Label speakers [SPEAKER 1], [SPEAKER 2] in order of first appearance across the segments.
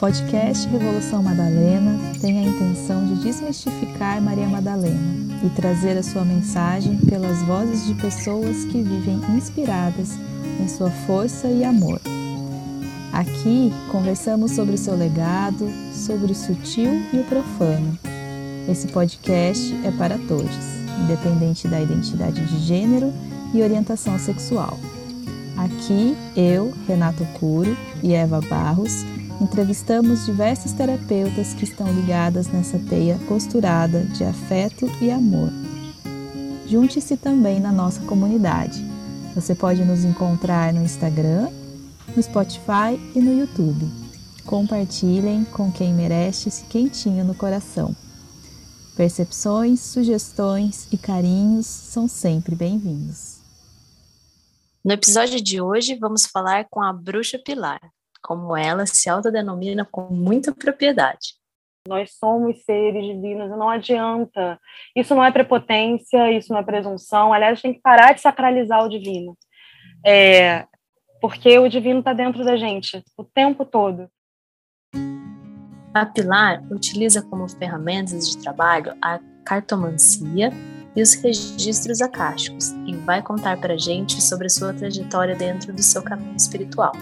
[SPEAKER 1] podcast Revolução Madalena tem a intenção de desmistificar Maria Madalena e trazer a sua mensagem pelas vozes de pessoas que vivem inspiradas em sua força e amor. Aqui conversamos sobre o seu legado, sobre o sutil e o profano. Esse podcast é para todos, independente da identidade de gênero e orientação sexual. Aqui, eu, Renato Curo e Eva Barros entrevistamos diversas terapeutas que estão ligadas nessa teia costurada de afeto e amor. Junte-se também na nossa comunidade. Você pode nos encontrar no Instagram, no Spotify e no YouTube. Compartilhem com quem merece esse quentinho no coração. Percepções, sugestões e carinhos são sempre bem-vindos.
[SPEAKER 2] No episódio de hoje, vamos falar com a bruxa Pilar, como ela se autodenomina com muita propriedade.
[SPEAKER 3] Nós somos seres divinos, não adianta. Isso não é prepotência, isso não é presunção. Aliás, tem que parar de sacralizar o divino. É, porque o divino está dentro da gente o tempo todo.
[SPEAKER 2] A Pilar utiliza como ferramentas de trabalho a cartomancia e os registros acásticos e vai contar para a gente sobre a sua trajetória dentro do seu caminho espiritual.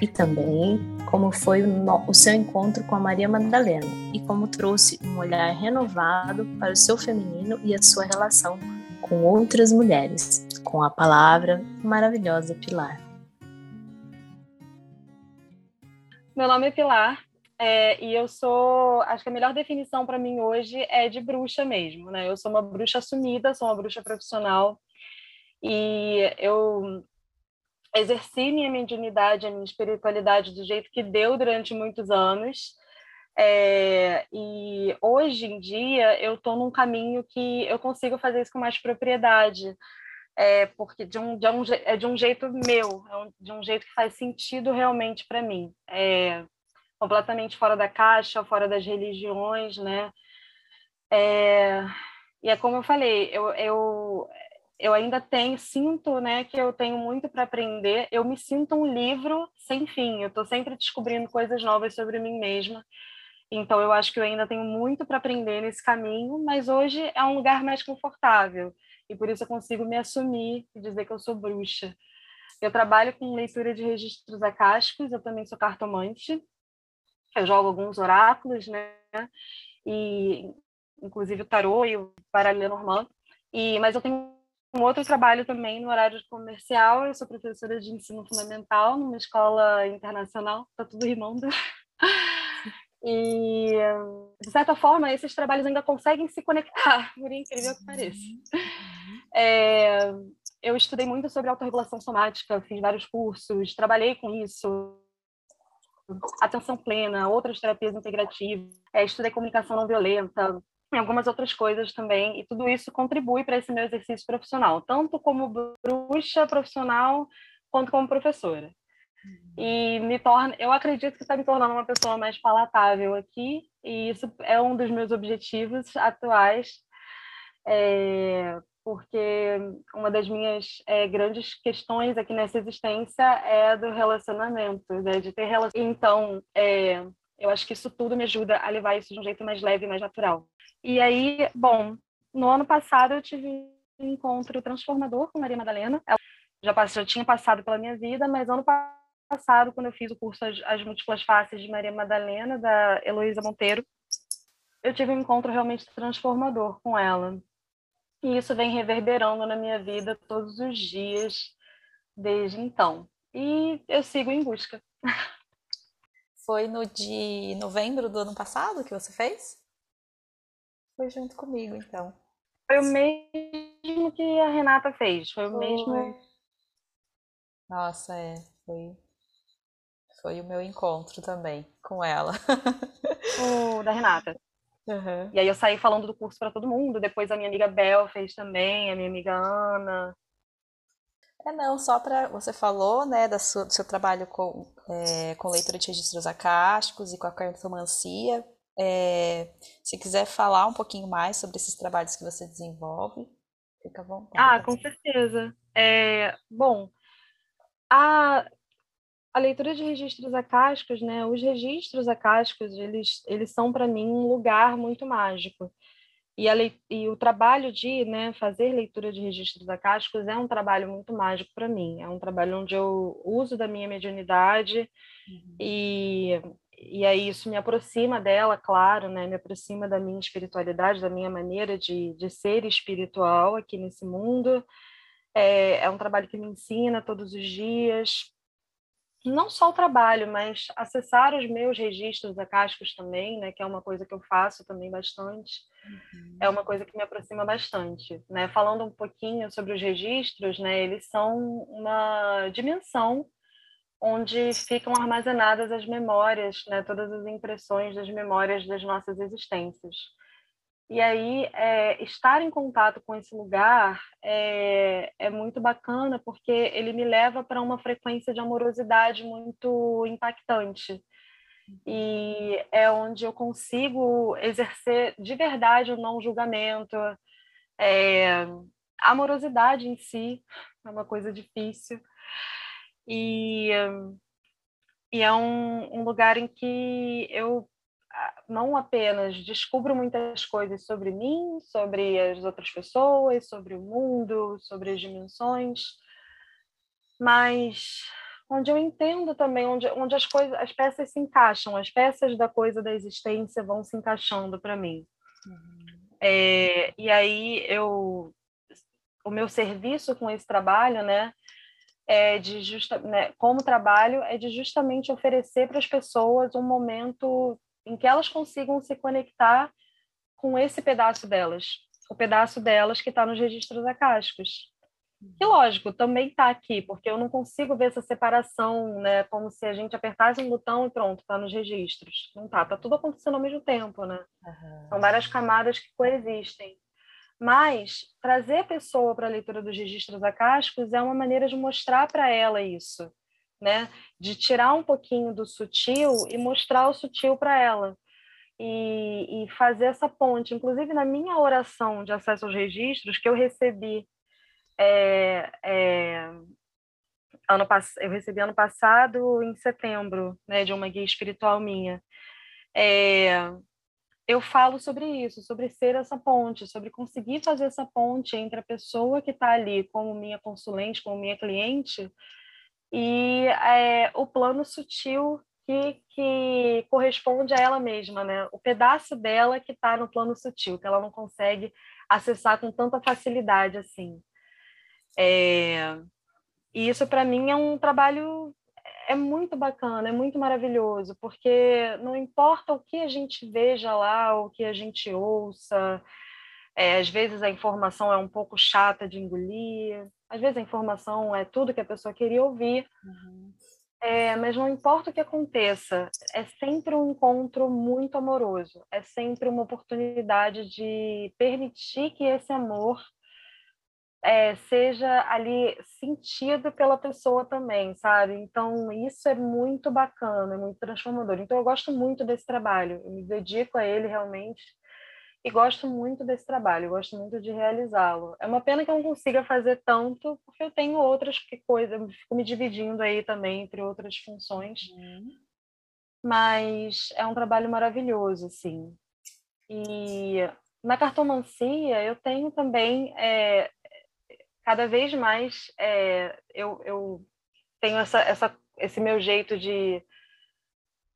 [SPEAKER 2] E também como foi o, seu encontro com a Maria Madalena e como trouxe um olhar renovado para o seu feminino e a sua relação com outras mulheres, com a palavra maravilhosa Pilar.
[SPEAKER 3] Meu nome é Pilar, é, e eu sou, acho que a melhor definição para mim hoje é de bruxa mesmo, né? Eu sou uma bruxa assumida, sou uma bruxa profissional e eu exerci minha mediunidade, a minha espiritualidade do jeito que deu durante muitos anos. É, e hoje em dia eu estou num caminho que eu consigo fazer isso com mais propriedade, é, porque de um, de um, é de um jeito meu, é de um jeito que faz sentido realmente para mim. É, completamente fora da caixa, fora das religiões, né? É, e é como eu falei, eu, eu, eu ainda tenho, sinto, né, que eu tenho muito para aprender. Eu me sinto um livro sem fim. Eu estou sempre descobrindo coisas novas sobre mim mesma. Então eu acho que eu ainda tenho muito para aprender nesse caminho, mas hoje é um lugar mais confortável e por isso eu consigo me assumir e dizer que eu sou bruxa. Eu trabalho com leitura de registros acásticos, eu também sou cartomante, eu jogo alguns oráculos, né? E inclusive o tarô e o baralho normand. E mas eu tenho um outro trabalho também no horário comercial. Eu sou professora de ensino fundamental numa escola internacional. Tá tudo rimando. E, de certa forma, esses trabalhos ainda conseguem se conectar, por incrível que pareça. É, eu estudei muito sobre autorregulação somática, fiz vários cursos, trabalhei com isso, atenção plena, outras terapias integrativas, é, estudei comunicação não violenta, e algumas outras coisas também, e tudo isso contribui para esse meu exercício profissional, tanto como bruxa profissional quanto como professora. E me torna, eu acredito que está me tornando uma pessoa mais palatável aqui, e isso é um dos meus objetivos atuais, é, porque uma das minhas é, grandes questões aqui nessa existência é do relacionamento, né? de ter relação. Então, é, eu acho que isso tudo me ajuda a levar isso de um jeito mais leve mais natural. E aí, bom, no ano passado eu tive um encontro transformador com Maria Madalena. Ela já, passou, já tinha passado pela minha vida, mas ano passado, quando eu fiz o curso As, As Múltiplas Faces de Maria Madalena, da Heloísa Monteiro, eu tive um encontro realmente transformador com ela. E isso vem reverberando na minha vida todos os dias desde então. E eu sigo em busca.
[SPEAKER 1] Foi no de novembro do ano passado que você fez? Foi junto comigo, então.
[SPEAKER 3] Foi o mesmo que a Renata fez. Foi, foi. o mesmo.
[SPEAKER 1] Nossa, é. Foi. Foi o meu encontro também com ela.
[SPEAKER 3] O da Renata. Uhum. E aí eu saí falando do curso para todo mundo. Depois a minha amiga Bel fez também, a minha amiga Ana.
[SPEAKER 1] É, não, só para. Você falou, né, da sua, do seu trabalho com, é, com leitura de registros acásticos e com a cartomancia. É, se quiser falar um pouquinho mais sobre esses trabalhos que você desenvolve, fica bom.
[SPEAKER 3] Ah, com certeza. É, bom, a, a leitura de registros acásticos, né? Os registros acásticos, eles, eles são para mim um lugar muito mágico. E, a, e o trabalho de né, fazer leitura de registros acásticos é um trabalho muito mágico para mim. É um trabalho onde eu uso da minha mediunidade uhum. e, e aí isso me aproxima dela, claro, né? Me aproxima da minha espiritualidade, da minha maneira de, de ser espiritual aqui nesse mundo. É, é um trabalho que me ensina todos os dias, não só o trabalho, mas acessar os meus registros acásticos também, né, que é uma coisa que eu faço também bastante, uhum. é uma coisa que me aproxima bastante, né? Falando um pouquinho sobre os registros, né, eles são uma dimensão onde ficam armazenadas as memórias, né, todas as impressões das memórias das nossas existências. E aí, é, estar em contato com esse lugar é, é muito bacana, porque ele me leva para uma frequência de amorosidade muito impactante. E é onde eu consigo exercer de verdade o não julgamento. É, amorosidade em si é uma coisa difícil. E, e é um, um lugar em que eu não apenas descubro muitas coisas sobre mim, sobre as outras pessoas, sobre o mundo, sobre as dimensões, mas onde eu entendo também onde, onde as coisas, as peças se encaixam, as peças da coisa da existência vão se encaixando para mim. Uhum. É, e aí eu, o meu serviço com esse trabalho, né, é de justa, né, como trabalho é de justamente oferecer para as pessoas um momento em que elas consigam se conectar com esse pedaço delas, o pedaço delas que está nos registros acásticos. Que uhum. lógico, também está aqui, porque eu não consigo ver essa separação, né? Como se a gente apertasse um botão e pronto, está nos registros. Não está, está tudo acontecendo ao mesmo tempo, né? Uhum. São várias camadas que coexistem. Mas trazer a pessoa para a leitura dos registros acásticos é uma maneira de mostrar para ela isso né? De tirar um pouquinho do sutil e mostrar o sutil para ela. E, e, fazer essa ponte. Inclusive, na minha oração de acesso aos registros, que eu recebi é, é, ano eu recebi ano passado, em setembro, né, de uma guia espiritual minha. É, eu falo sobre isso, sobre ser essa ponte, sobre conseguir fazer essa ponte entre a pessoa que está ali como minha consulente, como minha cliente, e é, o plano sutil que, que corresponde a ela mesma, né? O pedaço dela que está no plano sutil, que ela não consegue acessar com tanta facilidade assim. É, e isso para mim é um trabalho é muito bacana, é muito maravilhoso, porque não importa o que a gente veja lá, o que a gente ouça, é, às vezes a informação é um pouco chata de engolir, às vezes a informação é tudo que a pessoa queria ouvir, uhum. é, mas não importa o que aconteça, é sempre um encontro muito amoroso, é sempre uma oportunidade de permitir que esse amor é, seja ali sentido pela pessoa também, sabe? Então, isso é muito bacana, é muito transformador. Então, eu gosto muito desse trabalho, eu me dedico a ele realmente e gosto muito desse trabalho, gosto muito de realizá-lo. É uma pena que eu não consiga fazer tanto, porque eu tenho outras coisas, eu fico me dividindo aí também entre outras funções. Uhum. Mas é um trabalho maravilhoso, assim. E na cartomancia eu tenho também é, cada vez mais é, eu, eu tenho essa, essa, esse meu jeito de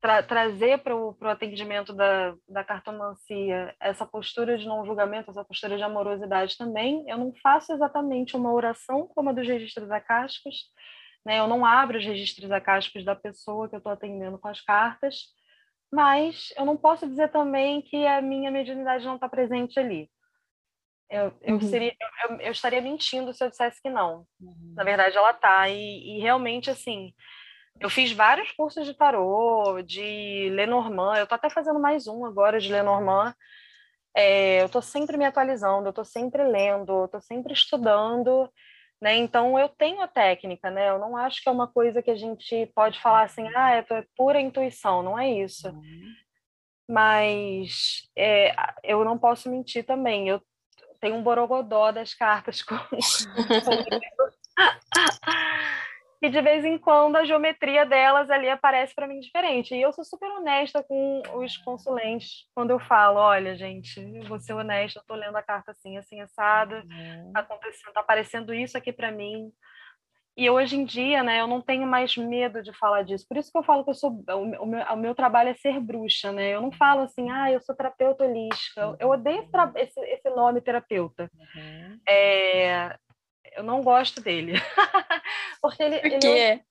[SPEAKER 3] tra trazer para o atendimento da, da cartomancia essa postura de não julgamento, essa postura de amorosidade também. Eu não faço exatamente uma oração como a dos registros acásticos, né? eu não abro os registros acásticos da pessoa que eu estou atendendo com as cartas, mas eu não posso dizer também que a minha mediunidade não está presente ali. Eu, eu, uhum. seria, eu, eu, estaria mentindo se eu dissesse que não. Uhum. Na verdade, ela está. E, e realmente, assim, eu fiz vários cursos de tarô, de Lenormand. Eu estou até fazendo mais um agora de Lenormand. É, eu estou sempre me atualizando, eu estou sempre lendo, eu estou sempre estudando, né? Então eu tenho a técnica, né? Eu não acho que é uma coisa que a gente pode falar assim, ah, é, pura intuição, não é isso. Uhum. Mas é, eu não posso mentir também. Eu tenho um borogodó das cartas com e de vez em quando a geometria delas ali aparece para mim diferente. E eu sou super honesta com os consulentes quando eu falo, olha, gente, vou ser honesta, eu tô lendo a carta assim, assim, assada, uhum. tá acontecendo, tá aparecendo isso aqui para mim. E hoje em dia, né, eu não tenho mais medo de falar disso. Por isso que eu falo que eu sou o meu, o meu trabalho é ser bruxa, né? Eu não falo assim, ah, eu sou terapeuta holística. Eu, eu odeio esse, esse, nome terapeuta. Uhum. É, eu não gosto dele. porque ele,
[SPEAKER 2] Por quê? Ele,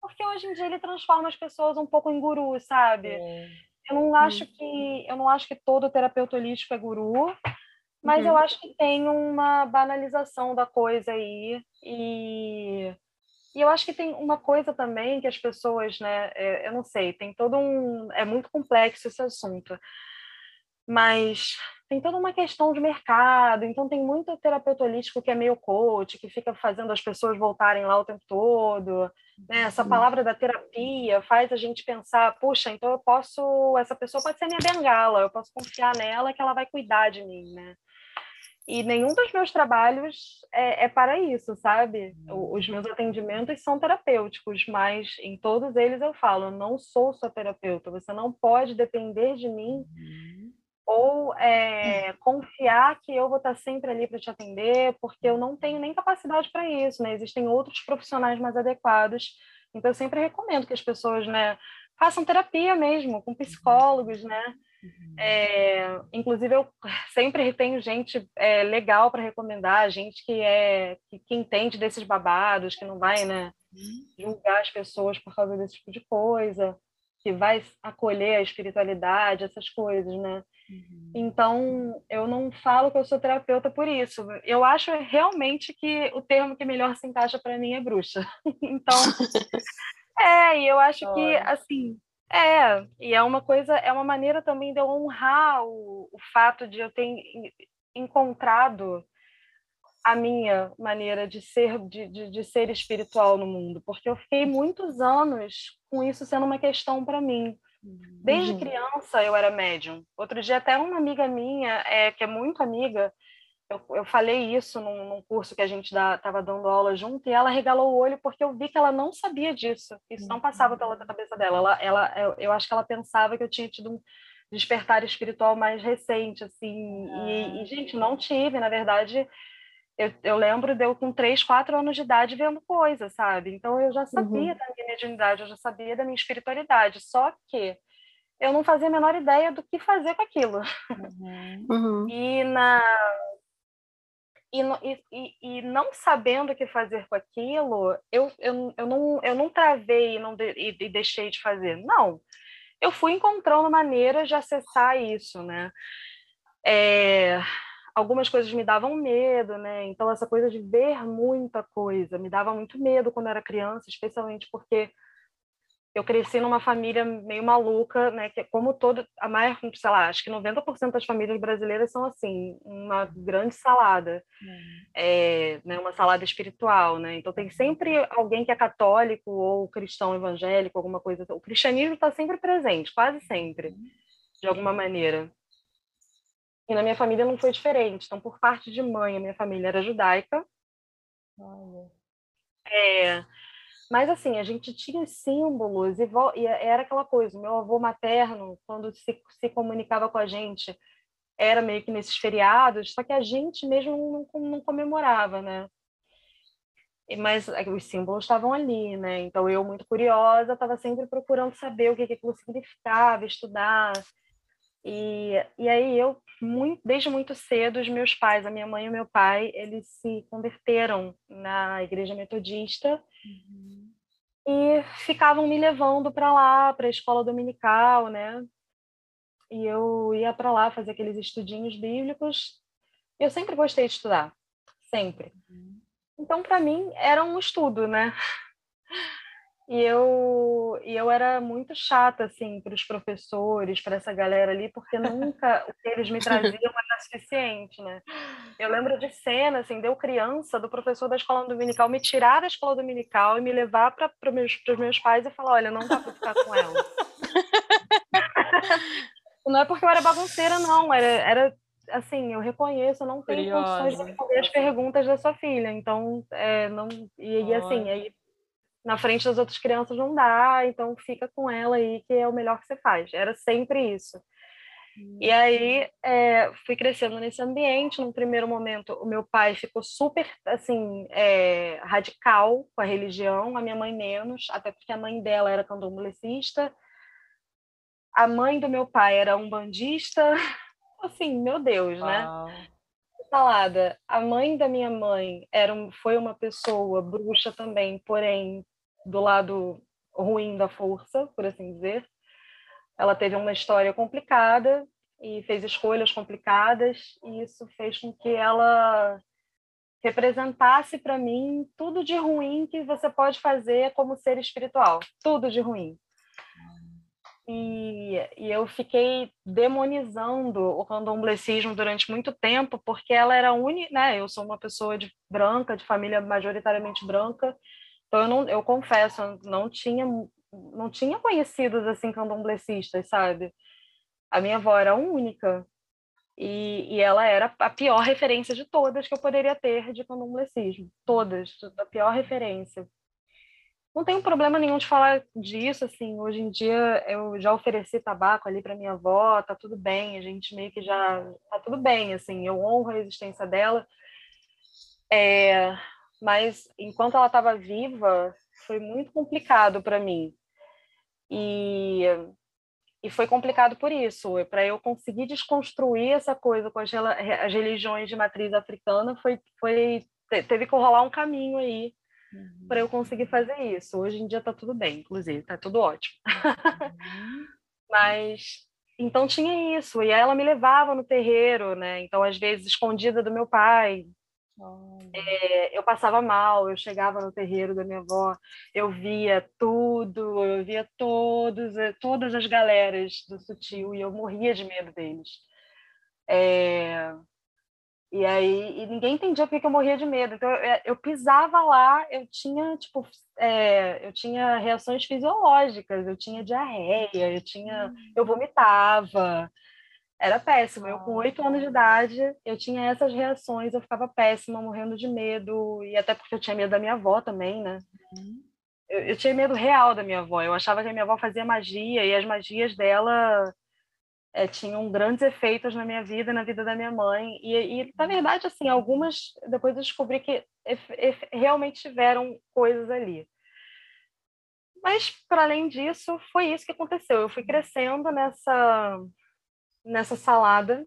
[SPEAKER 3] porque hoje em dia ele transforma as pessoas um pouco em gurus, sabe? É. Eu não acho uhum. que eu não acho que todo terapeuta holístico é guru, mas uhum. eu acho que tem uma banalização da coisa aí e e eu acho que tem uma coisa também que as pessoas, né, é, eu não sei, tem todo um é muito complexo esse assunto. Mas tem toda uma questão de mercado, então tem muito terapeuta holístico que é meio coach, que fica fazendo as pessoas voltarem lá o tempo todo. Né? Essa palavra da terapia faz a gente pensar, puxa, então eu posso, essa pessoa pode ser minha bengala, eu posso confiar nela que ela vai cuidar de mim, né? E nenhum dos meus trabalhos é, é para isso, sabe? Os meus atendimentos são terapêuticos, mas em todos eles eu falo, eu não sou sua terapeuta, você não pode depender de mim uhum ou é, confiar que eu vou estar sempre ali para te atender, porque eu não tenho nem capacidade para isso, né? Existem outros profissionais mais adequados. Então, eu sempre recomendo que as pessoas, né, façam terapia mesmo, com psicólogos, né? É, inclusive, eu sempre tenho gente é, legal para recomendar, gente que é que, que, entende desses babados, que não vai, né, julgar as pessoas por causa desse tipo de coisa, que vai acolher a espiritualidade, essas coisas, né? Uhum. Então, eu não falo que eu sou terapeuta por isso. Eu acho realmente que o termo que melhor se encaixa para mim é bruxa. então, é, e eu acho que, assim, é, e é uma coisa, é uma maneira também de eu honrar o, o fato de eu ter encontrado a minha maneira de ser de, de, de, ser espiritual no mundo, porque eu fiquei muitos anos com isso sendo uma questão para mim. Desde uhum. criança eu era médium. Outro dia até uma amiga minha, é, que é muito amiga, eu, eu falei isso num, num curso que a gente estava dando aula junto, e ela regalou o olho porque eu vi que ela não sabia disso. Isso não passava pela uhum. cabeça dela. Ela, ela, eu, eu acho que ela pensava que eu tinha tido um despertar espiritual mais recente, assim. Ah. E, e, gente, não tive. Na verdade, eu, eu, lembro de eu com três, quatro anos de idade vendo coisas, sabe? Então eu já sabia uhum. da minha mediunidade, eu já sabia da minha espiritualidade, só que eu não fazia a menor ideia do que fazer com aquilo. Uhum. uhum. E na e, e, e, não sabendo o que fazer com aquilo, eu, eu, eu, não, eu não travei e, não de, e, e deixei de fazer. Não, eu fui encontrando maneiras de acessar isso, né? É, algumas coisas me davam medo, né? Então, essa coisa de ver muita coisa me dava muito medo quando era criança, especialmente porque eu cresci numa família meio maluca, né? Que como todo, a maior, sei lá, acho que 90% das famílias brasileiras são assim, uma grande salada, uhum. é, né? Uma salada espiritual, né? Então tem sempre alguém que é católico ou cristão evangélico, alguma coisa. O cristianismo está sempre presente, quase sempre, de alguma maneira. E na minha família não foi diferente. Então, por parte de mãe, a minha família era judaica. Olha. É, mas assim, a gente tinha símbolos e, e era aquela coisa. Meu avô materno, quando se, se comunicava com a gente, era meio que nesses feriados, só que a gente mesmo não, não comemorava, né? mas é os símbolos estavam ali, né? Então eu muito curiosa, estava sempre procurando saber o que, que aquilo significava, estudar. E, e aí eu, muito, desde muito cedo, os meus pais, a minha mãe e o meu pai, eles se converteram na igreja metodista uhum. e ficavam me levando para lá, para a escola dominical, né? E eu ia para lá fazer aqueles estudinhos bíblicos. Eu sempre gostei de estudar, sempre. Uhum. Então, para mim, era um estudo, né? E eu, e eu era muito chata, assim, para os professores, para essa galera ali, porque nunca o que eles me traziam era suficiente, né? Eu lembro de cena, assim, deu criança, do professor da escola dominical me tirar da escola dominical e me levar para os meus, meus pais e falar: olha, não dá para ficar com ela. não é porque eu era bagunceira, não, era, era assim, eu reconheço, eu não tenho Curiosa. condições de responder as perguntas da sua filha, então, é, não, e, e assim, aí na frente das outras crianças não dá, então fica com ela aí que é o melhor que você faz. Era sempre isso. E aí é, fui crescendo nesse ambiente. Num primeiro momento, o meu pai ficou super assim é, radical com a religião, a minha mãe menos, até porque a mãe dela era candomblessista. A mãe do meu pai era um bandista. Assim, meu Deus, né? Uau. né? Salada. A mãe da minha mãe era um, foi uma pessoa bruxa também, porém do lado ruim da força, por assim dizer ela teve uma história complicada e fez escolhas complicadas, e isso fez com que ela representasse para mim tudo de ruim que você pode fazer como ser espiritual, tudo de ruim. E, e eu fiquei demonizando o candomblecismo durante muito tempo, porque ela era única, né? Eu sou uma pessoa de branca, de família majoritariamente branca, então eu não, eu confesso, eu não tinha não tinha conhecidos assim candomblecistas, sabe? A minha avó era única e, e ela era a pior referência de todas que eu poderia ter de candomblecismo, todas, a pior referência. Não tenho problema nenhum de falar disso, assim, hoje em dia eu já ofereci tabaco ali para minha avó, tá tudo bem, a gente meio que já tá tudo bem, assim, eu honro a existência dela. É, mas enquanto ela estava viva, foi muito complicado para mim. E, e foi complicado por isso. Para eu conseguir desconstruir essa coisa com as, as religiões de matriz africana, foi, foi teve que rolar um caminho aí uhum. para eu conseguir fazer isso. Hoje em dia está tudo bem, inclusive, está tudo ótimo. Uhum. Mas então tinha isso, e ela me levava no terreiro, né? Então, às vezes, escondida do meu pai, é, eu passava mal, eu chegava no terreiro da minha avó, eu via tudo, eu via todos, eh, todas as galeras do sutil e eu morria de medo deles. É, e aí e ninguém entendia por que eu morria de medo. Então eu, eh, eu pisava lá, eu tinha tipo, é, eu tinha reações fisiológicas, eu tinha diarreia, eu tinha, eu vomitava. Era péssimo. Eu, com oito anos de idade, eu tinha essas reações, eu ficava péssima, morrendo de medo, e até porque eu tinha medo da minha avó também, né? Uhum. Eu, eu, tinha medo real da minha avó. Eu achava que a minha avó fazia magia, e as magias dela é, tinham grandes efeitos na minha vida na vida da minha mãe. E, e na verdade, assim, algumas, depois eu descobri que realmente tiveram coisas ali. Mas, para além disso, foi isso que aconteceu. Eu fui crescendo nessa nessa salada.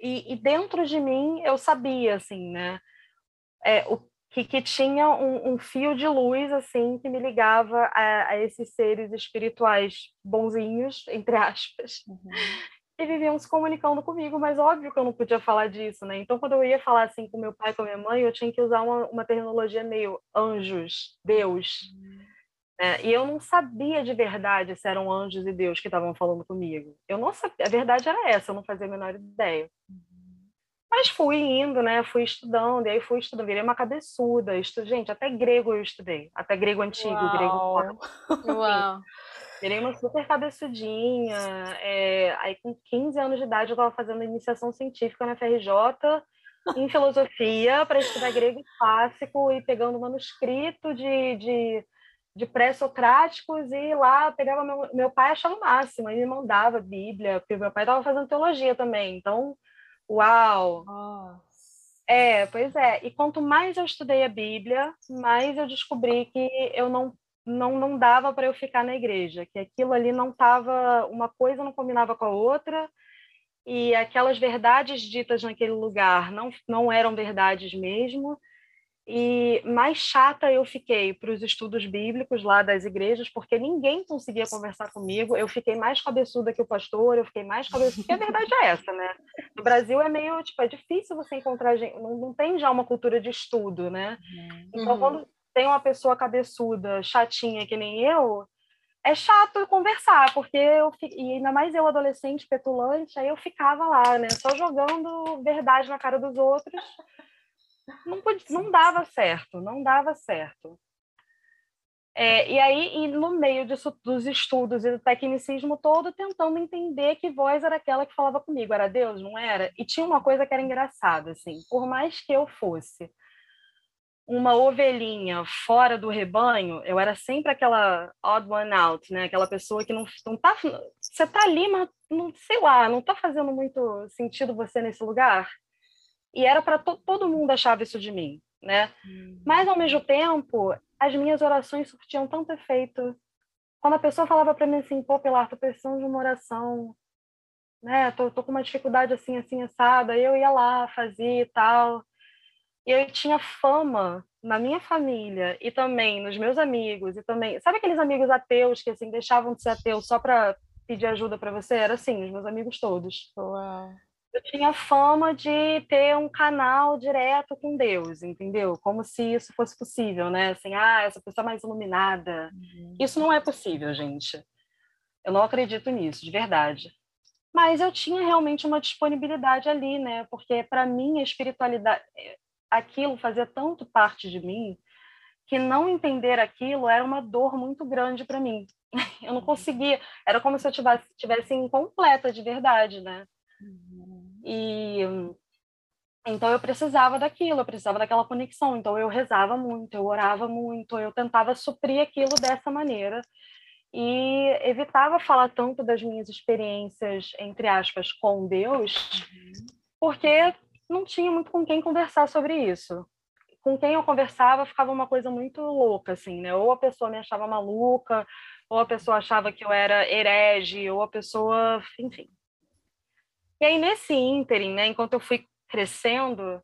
[SPEAKER 3] E, e, dentro de mim eu sabia assim né? É, o que, que tinha um, um, fio de luz assim que me ligava a, a, esses seres espirituais bonzinhos entre aspas uhum. e viviam se comunicando comigo. Mas óbvio que eu não podia falar disso né? Então quando eu ia falar assim com meu pai com minha mãe eu tinha que usar uma, uma terminologia meio anjos Deus. Uhum é, e eu não sabia de verdade se eram anjos e Deus que estavam falando comigo. Eu não sabia, a verdade era essa, eu não fazia a menor ideia. Mas fui indo, né? Fui estudando, e aí fui estudando, virei uma cabeçuda. Estu... Gente, até grego eu estudei, até grego antigo, Uau. grego. Uau! Virei uma super cabeçudinha. É... Aí, com 15 anos de idade, eu estava fazendo iniciação científica na FRJ em filosofia para estudar grego clássico e pegando manuscrito de, de de pré-socráticos e lá pegava meu, meu pai achava o máximo, ele me mandava Bíblia, porque meu pai estava fazendo teologia também, então, uau! É, pois é. E quanto mais eu estudei a Bíblia, mais eu descobri que eu não não, não dava para eu ficar na igreja, que aquilo ali não estava, uma coisa não combinava com a outra, e aquelas verdades ditas naquele lugar não, não eram verdades mesmo, e mais chata eu fiquei para os estudos bíblicos lá das igrejas, porque ninguém conseguia conversar comigo. Eu fiquei mais cabeçuda que o pastor, eu fiquei mais cabeçuda, porque a verdade é essa, né? No Brasil é meio, tipo, é difícil você encontrar gente, não, não tem já uma cultura de estudo, né? Uhum. Então, quando tem uma pessoa cabeçuda, chatinha que nem eu, é chato conversar, porque eu, e ainda mais eu, adolescente, petulante, aí eu ficava lá, né? Só jogando verdade na cara dos outros não, podia, não dava certo, não dava certo. É, e aí, e no meio disso, dos estudos e do tecnicismo todo, tentando entender que voz era aquela que falava comigo, era Deus, não era? E tinha uma coisa que era engraçada, assim, por mais que eu fosse uma ovelhinha fora do rebanho, eu era sempre aquela odd one out, né? Aquela pessoa que não, não tá. Você tá ali, mas não sei lá, não tá fazendo muito sentido você nesse lugar. E era para to, todo mundo achava isso de mim, né? Hum. Mas ao mesmo tempo, as minhas orações surtiam tanto efeito. Quando a pessoa falava para mim assim, pô, Pilar, tô precisando de uma oração, né? Tô, tô com uma dificuldade assim, assim, assada. Eu ia lá, fazia e tal. E eu tinha fama na minha família e também nos meus amigos e também, sabe aqueles amigos ateus que assim deixavam de ser ateus só para pedir ajuda para você? Era assim, os meus amigos todos.
[SPEAKER 4] Uau
[SPEAKER 3] eu tinha fama de ter um canal direto com Deus, entendeu? Como se isso fosse possível, né? Assim, ah, essa pessoa mais iluminada. Uhum. Isso não é possível, gente. Eu não acredito nisso, de verdade. Mas eu tinha realmente uma disponibilidade ali, né? Porque para mim a espiritualidade, aquilo fazia tanto parte de mim que não entender aquilo era uma dor muito grande para mim. Eu não uhum. conseguia, era como se eu tivesse, tivesse incompleta de verdade, né? E então eu precisava daquilo, eu precisava daquela conexão. Então eu rezava muito, eu orava muito, eu tentava suprir aquilo dessa maneira e evitava falar tanto das minhas experiências entre aspas com Deus, porque não tinha muito com quem conversar sobre isso. Com quem eu conversava ficava uma coisa muito louca assim, né? Ou a pessoa me achava maluca, ou a pessoa achava que eu era herege, ou a pessoa, enfim, e aí, nesse ínterim, né, enquanto eu fui crescendo,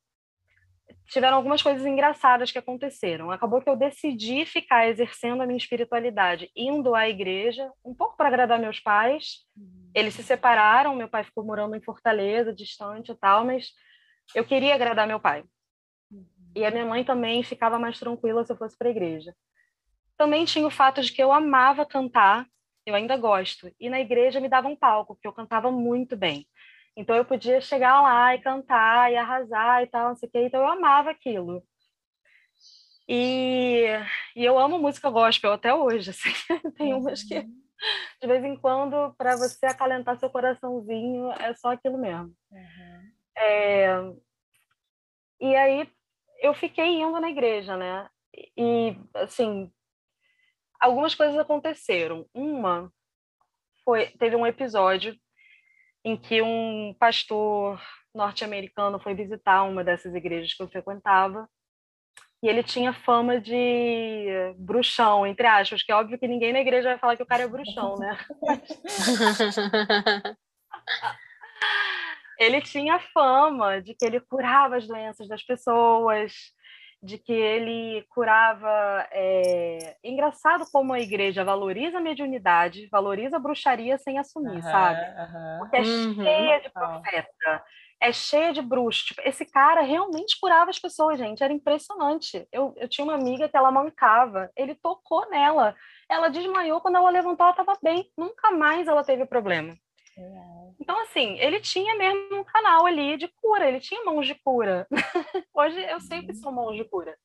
[SPEAKER 3] tiveram algumas coisas engraçadas que aconteceram. Acabou que eu decidi ficar exercendo a minha espiritualidade, indo à igreja, um pouco para agradar meus pais. Uhum. Eles se separaram, meu pai ficou morando em Fortaleza, distante e tal, mas eu queria agradar meu pai. Uhum. E a minha mãe também ficava mais tranquila se eu fosse para a igreja. Também tinha o fato de que eu amava cantar, eu ainda gosto, e na igreja me dava um palco, porque eu cantava muito bem. Então eu podia chegar lá e cantar e arrasar e tal, não sei o quê. Então eu amava aquilo. E, e eu amo música gospel até hoje. Assim. Tem umas que, uhum. de vez em quando, para você acalentar seu coraçãozinho, é só aquilo mesmo. Uhum. É, e aí eu fiquei indo na igreja, né? E, assim, algumas coisas aconteceram. Uma foi, teve um episódio em que um pastor norte-americano foi visitar uma dessas igrejas que eu frequentava e ele tinha fama de bruxão, entre aspas, que é óbvio que ninguém na igreja vai falar que o cara é bruxão, né? ele tinha fama de que ele curava as doenças das pessoas, de que ele curava. É... Engraçado como a igreja valoriza a mediunidade, valoriza a bruxaria sem assumir, uhum, sabe? Uhum. Porque é uhum. cheia de profeta, é cheia de bruxo. Tipo, esse cara realmente curava as pessoas, gente, era impressionante. Eu, eu tinha uma amiga que ela mancava, ele tocou nela, ela desmaiou, quando ela levantou, ela estava bem, nunca mais ela teve problema. Então, assim, ele tinha mesmo um canal ali de cura, ele tinha mãos de cura. Hoje eu sempre uhum. sou mãos de cura.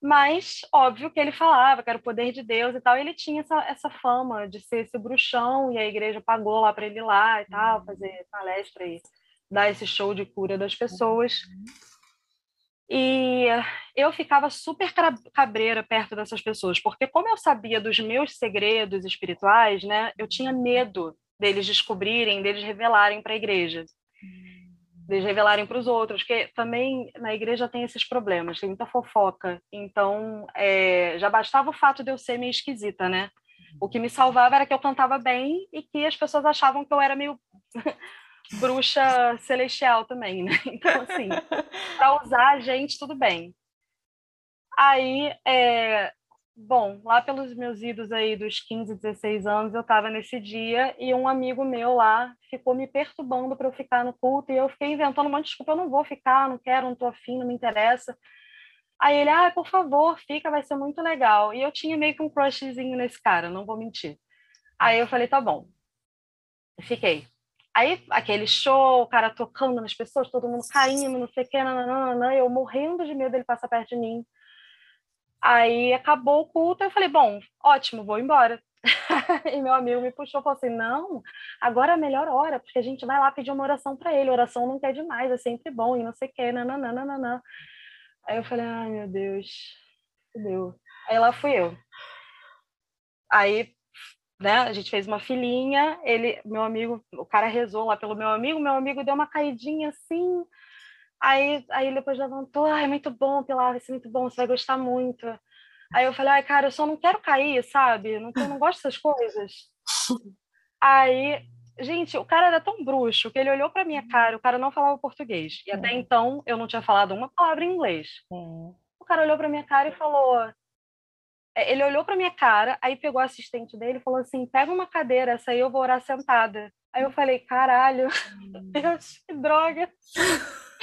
[SPEAKER 3] Mas, óbvio que ele falava que era o poder de Deus e tal, e ele tinha essa, essa fama de ser esse bruxão, e a igreja pagou lá para ele ir lá e tal, uhum. fazer palestra e dar esse show de cura das pessoas. Uhum. E eu ficava super cabreira perto dessas pessoas, porque como eu sabia dos meus segredos espirituais, né, eu tinha medo deles descobrirem, deles revelarem para a igreja, deles revelarem para os outros, que também na igreja tem esses problemas, tem muita fofoca. Então, é, já bastava o fato de eu ser meio esquisita, né? O que me salvava era que eu cantava bem e que as pessoas achavam que eu era meio bruxa celestial também, né? Então, assim, para usar a gente, tudo bem. Aí, é, Bom, lá pelos meus idos aí dos 15, 16 anos, eu estava nesse dia e um amigo meu lá ficou me perturbando para eu ficar no culto e eu fiquei inventando um monte de desculpa, eu não vou ficar, não quero, não estou afim, não me interessa. Aí ele, ah, por favor, fica, vai ser muito legal. E eu tinha meio que um crushzinho nesse cara, não vou mentir. Aí eu falei, tá bom. Fiquei. Aí aquele show, o cara tocando nas pessoas, todo mundo caindo, não sei o que, nananana, eu morrendo de medo dele passar perto de mim. Aí acabou o culto, eu falei, bom, ótimo, vou embora. e meu amigo me puxou e falou assim: não, agora é a melhor hora, porque a gente vai lá pedir uma oração para ele. Oração não quer demais, é sempre bom, e não sei o quê, nananana. Aí eu falei, ai meu Deus, fudeu. Aí lá fui eu. Aí, né, a gente fez uma filinha, ele, meu amigo, o cara rezou lá pelo meu amigo, meu amigo deu uma caidinha assim, aí, aí depois levantou, ai, muito bom, Pilar, vai ser muito bom, você vai gostar muito. Aí eu falei, ai, cara, eu só não quero cair, sabe? Não, eu não gosto dessas coisas. Aí, gente, o cara era tão bruxo que ele olhou para minha cara, o cara não falava português. E até então eu não tinha falado uma palavra em inglês. O cara olhou para minha cara e falou: é, ele olhou para minha cara, aí pegou o assistente dele e falou assim: pega uma cadeira, essa aí eu vou orar sentada. Aí eu falei: caralho, Deus, que droga.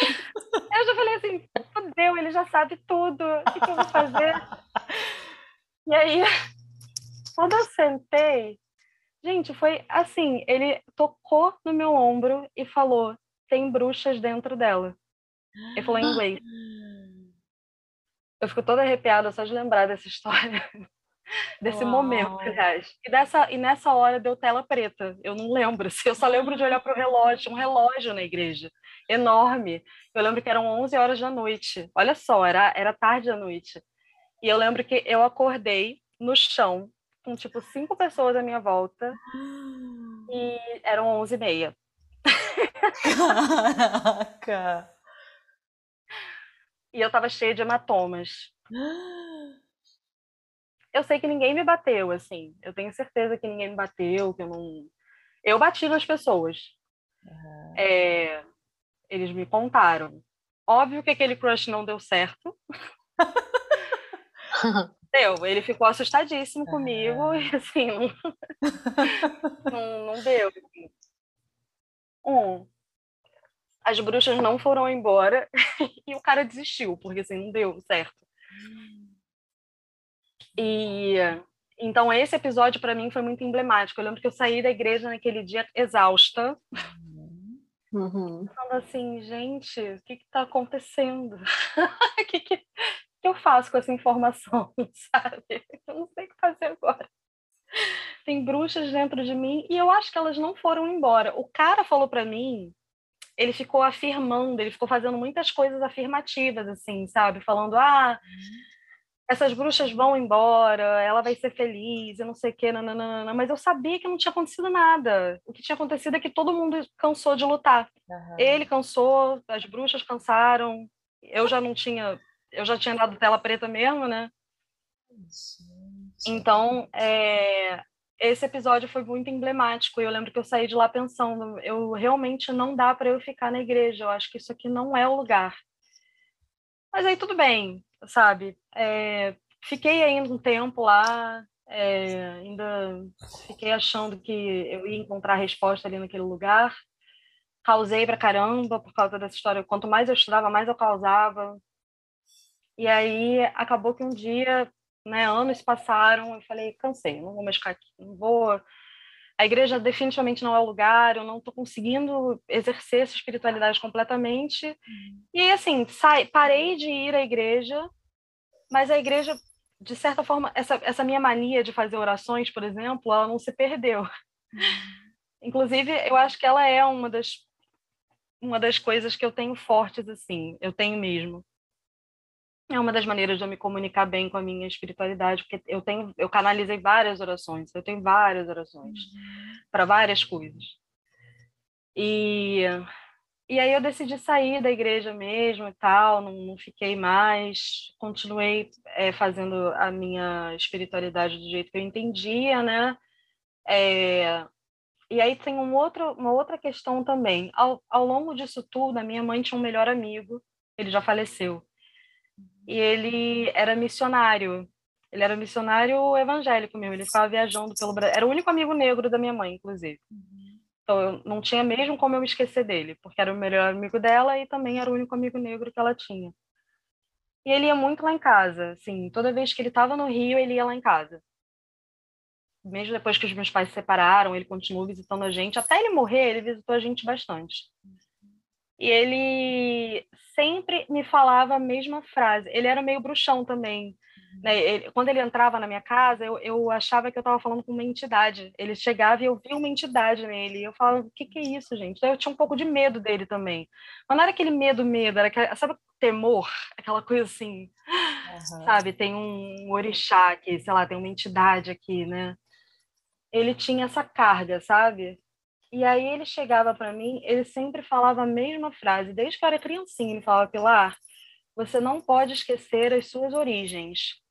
[SPEAKER 3] Eu já falei assim: fodeu, ele já sabe tudo, o que, que eu vou fazer? E aí, quando eu sentei, gente, foi assim: ele tocou no meu ombro e falou: tem bruxas dentro dela. Ele falou em inglês. Eu fico toda arrepiada só de lembrar dessa história, desse Uau. momento, aliás. E, dessa, e nessa hora deu tela preta. Eu não lembro. Eu só lembro de olhar para o relógio, um relógio na igreja, enorme. Eu lembro que eram 11 horas da noite. Olha só, era, era tarde da noite. E eu lembro que eu acordei no chão, com tipo cinco pessoas à minha volta, e eram 11 e meia.
[SPEAKER 4] Caraca!
[SPEAKER 3] e eu estava cheia de hematomas. Eu sei que ninguém me bateu, assim. Eu tenho certeza que ninguém me bateu, que eu não. Eu bati nas pessoas. Uhum. É... Eles me contaram. Óbvio que aquele crush não deu certo. deu, ele ficou assustadíssimo comigo e assim, não, não, não deu. Um, as bruxas não foram embora e o cara desistiu, porque assim, não deu certo. E então esse episódio para mim foi muito emblemático. Eu lembro que eu saí da igreja naquele dia exausta. Uhum. Falando assim, gente, o que está acontecendo? O que, que, que, eu faço com essa informação, sabe? Eu não sei o que fazer agora. Tem bruxas dentro de mim e eu acho que elas não foram embora. O cara falou para mim ele ficou afirmando, ele ficou fazendo muitas coisas afirmativas, assim, sabe? Falando, ah, essas bruxas vão embora, ela vai ser feliz, eu não sei o quê, nananana. mas eu sabia que não tinha acontecido nada. O que tinha acontecido é que todo mundo cansou de lutar. Uhum. Ele cansou, as bruxas cansaram, eu já não tinha, eu já tinha dado tela preta mesmo, né? Então, é, esse episódio foi muito emblemático. E eu lembro que eu saí de lá pensando, eu realmente não dá para eu ficar na igreja. Eu acho que isso aqui não é o lugar. Mas aí tudo bem, sabe? É, fiquei ainda um tempo lá, é, ainda fiquei achando que eu ia encontrar resposta ali naquele lugar. Causei pra caramba por causa dessa história. Quanto mais eu estudava, mais eu causava. E aí acabou que um dia né? Anos passaram, eu falei, cansei, não vou mais ficar aqui, não vou. A igreja definitivamente não é o lugar, eu não estou conseguindo exercer essa espiritualidade completamente. Uhum. E assim, sai, parei de ir à igreja, mas a igreja, de certa forma, essa, essa minha mania de fazer orações, por exemplo, ela não se perdeu. Uhum. Inclusive, eu acho que ela é uma das uma das coisas que eu tenho fortes assim, eu tenho mesmo é uma das maneiras de eu me comunicar bem com a minha espiritualidade, porque eu tenho, eu canalizei várias orações, eu tenho várias orações uhum. para várias coisas. E e aí eu decidi sair da igreja mesmo e tal, não, não fiquei mais, continuei é, fazendo a minha espiritualidade do jeito que eu entendia, né? É, e aí tem um outro, uma outra questão também. Ao, ao longo disso tudo, a minha mãe tinha um melhor amigo, ele já faleceu e ele era missionário. Ele era missionário evangélico mesmo, ele ficava viajando pelo Brasil. Era o único amigo negro da minha mãe, inclusive. Então eu não tinha mesmo como eu me esquecer dele, porque era o melhor amigo dela e também era o único amigo negro que ela tinha. E ele ia muito lá em casa, assim, toda vez que ele estava no Rio, ele ia lá em casa. Mesmo depois que os meus pais se separaram, ele continuou visitando a gente. Até ele morrer, ele visitou a gente bastante. E ele sempre me falava a mesma frase. Ele era meio bruxão também. Né? Ele, quando ele entrava na minha casa, eu, eu achava que eu estava falando com uma entidade. Ele chegava e eu via uma entidade nele. E eu falava, o que, que é isso, gente? Então, eu tinha um pouco de medo dele também. Mas não era aquele medo, medo, era aquele, sabe, temor, aquela coisa assim, uhum. sabe? Tem um orixá aqui, sei lá, tem uma entidade aqui, né? Ele tinha essa carga, sabe? E aí ele chegava para mim, ele sempre falava a mesma frase, desde que eu era criancinha, ele falava, Pilar, você não pode esquecer as suas origens.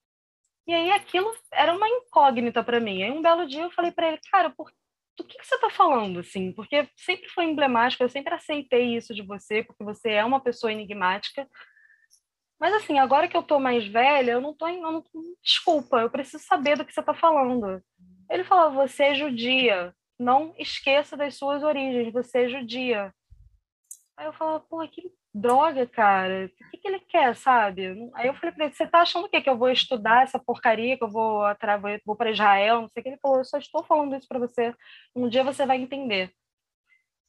[SPEAKER 3] E aí aquilo era uma incógnita para mim. Aí um belo dia eu falei para ele, cara, por do que, que você está falando, assim? Porque sempre foi emblemático, eu sempre aceitei isso de você, porque você é uma pessoa enigmática. Mas, assim, agora que eu tô mais velha, eu não tô... Eu não, desculpa, eu preciso saber do que você está falando. Ele falou, você é judia, não esqueça das suas origens, você é judia. Aí eu falo, pô, que droga, cara, o que, que ele quer, sabe? Aí eu falei para ele, você tá achando o quê? Que eu vou estudar essa porcaria, que eu vou, vou para Israel, não sei o que. Ele falou, eu só estou falando isso para você, um dia você vai entender.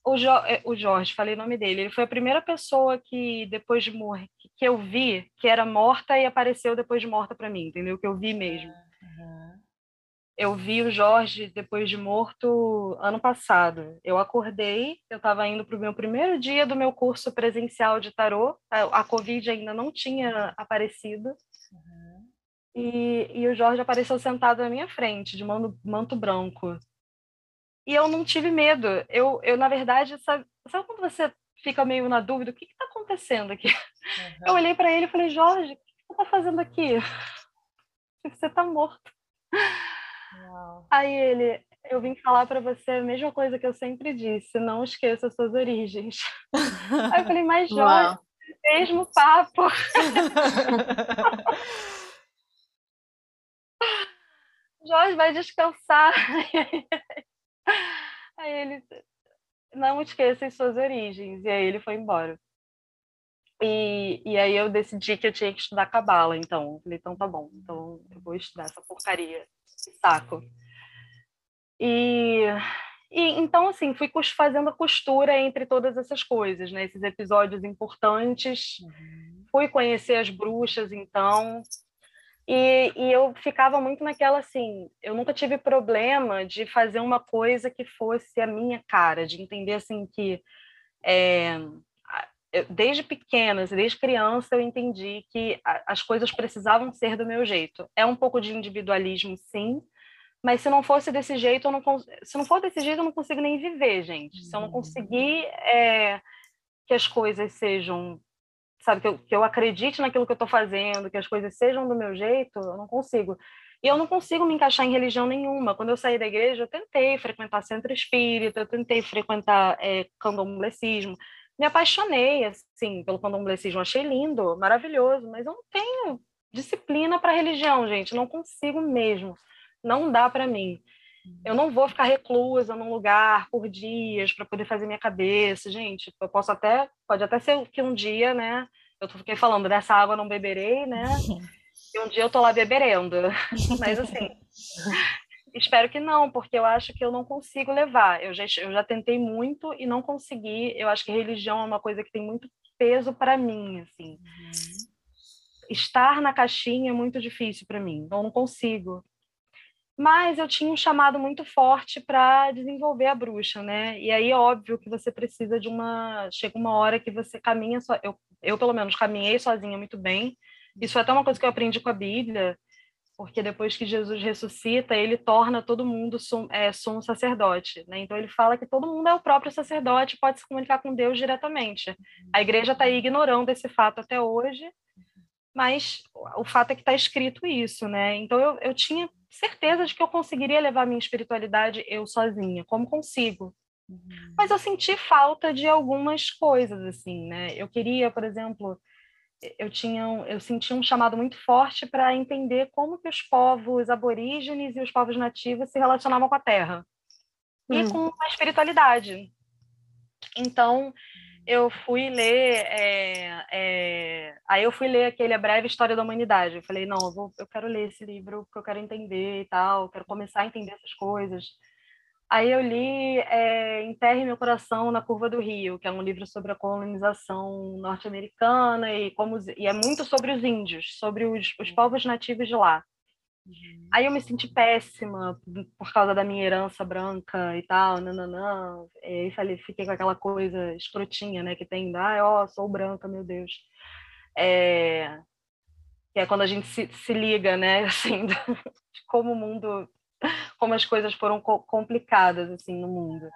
[SPEAKER 3] O, jo é, o Jorge, falei o nome dele, ele foi a primeira pessoa que, depois de morrer, que eu vi, que era morta e apareceu depois de morta para mim, entendeu? Que eu vi mesmo. Eu vi o Jorge depois de morto ano passado. Eu acordei, eu estava indo para o meu primeiro dia do meu curso presencial de tarô. A, a Covid ainda não tinha aparecido. Uhum. E, e, o Jorge apareceu sentado na minha frente, de manto, manto branco. E eu não tive medo. Eu, eu na verdade, sabe, sabe quando você fica meio na dúvida, o que está acontecendo aqui? Uhum. Eu olhei para ele e falei, Jorge, o que você está fazendo aqui? Você está morto. Aí ele, eu vim falar para você a mesma coisa que eu sempre disse, não esqueça suas origens. Aí eu falei, mas Jorge, mesmo papo. Jorge vai descansar. Aí ele, não esqueça as suas origens. E aí ele foi embora. E, e aí eu decidi que eu tinha que estudar cabala, então. Eu falei, então tá bom, então eu vou estudar essa porcaria saco. E, e então, assim, fui fazendo a costura entre todas essas coisas, né? Esses episódios importantes. Uhum. Fui conhecer as bruxas, então. E, e eu ficava muito naquela assim, eu nunca tive problema de fazer uma coisa que fosse a minha cara, de entender assim que é, desde pequena, desde criança, eu entendi que as coisas precisavam ser do meu jeito. É um pouco de individualismo, sim, mas se não fosse desse jeito, eu não se não for desse jeito, eu não consigo nem viver, gente. Se eu não uhum. conseguir é, que as coisas sejam, sabe, que eu, que eu acredite naquilo que eu estou fazendo, que as coisas sejam do meu jeito, eu não consigo. E eu não consigo me encaixar em religião nenhuma. Quando eu saí da igreja, eu tentei frequentar centro espírita, eu tentei frequentar é, candomblecismo, me apaixonei assim pelo candomblecismo, achei lindo, maravilhoso, mas eu não tenho disciplina para religião, gente, não consigo mesmo, não dá para mim. Eu não vou ficar reclusa num lugar por dias para poder fazer minha cabeça, gente. Eu posso até, pode até ser que um dia, né? Eu fiquei falando dessa água não beberei, né? E um dia eu tô lá beberendo. Mas assim, Espero que não, porque eu acho que eu não consigo levar. Eu já, eu já tentei muito e não consegui. Eu acho que religião é uma coisa que tem muito peso para mim, assim. Uhum. Estar na caixinha é muito difícil para mim, então eu não consigo. Mas eu tinha um chamado muito forte para desenvolver a bruxa, né? E aí, óbvio que você precisa de uma. Chega uma hora que você caminha só. Eu, eu, pelo menos, caminhei sozinha muito bem. Isso é até uma coisa que eu aprendi com a Bíblia porque depois que Jesus ressuscita, ele torna todo mundo sum, é, sumo sacerdote. Né? Então, ele fala que todo mundo é o próprio sacerdote, pode se comunicar com Deus diretamente. A igreja está ignorando esse fato até hoje, mas o fato é que está escrito isso. Né? Então, eu, eu tinha certeza de que eu conseguiria levar minha espiritualidade eu sozinha, como consigo. Mas eu senti falta de algumas coisas, assim, né? Eu queria, por exemplo, eu tinha eu senti um chamado muito forte para entender como que os povos aborígenes e os povos nativos se relacionavam com a terra. Hum. e com a espiritualidade. Então eu fui ler é, é, aí eu fui ler aquele a breve história da humanidade. Eu falei não eu, vou, eu quero ler esse livro porque eu quero entender e tal quero começar a entender essas coisas Aí eu li é, Enterre Meu Coração na Curva do Rio, que é um livro sobre a colonização norte-americana e, como, e é muito sobre os índios, sobre os, os povos nativos de lá. Uhum. Aí eu me senti péssima por causa da minha herança branca e tal, nananã. E falei, fiquei com aquela coisa escrotinha, né, que tem, ah, ó, sou branca, meu Deus. É, que é quando a gente se, se liga, né, assim, de como o mundo, como as coisas foram co complicadas, assim, no mundo.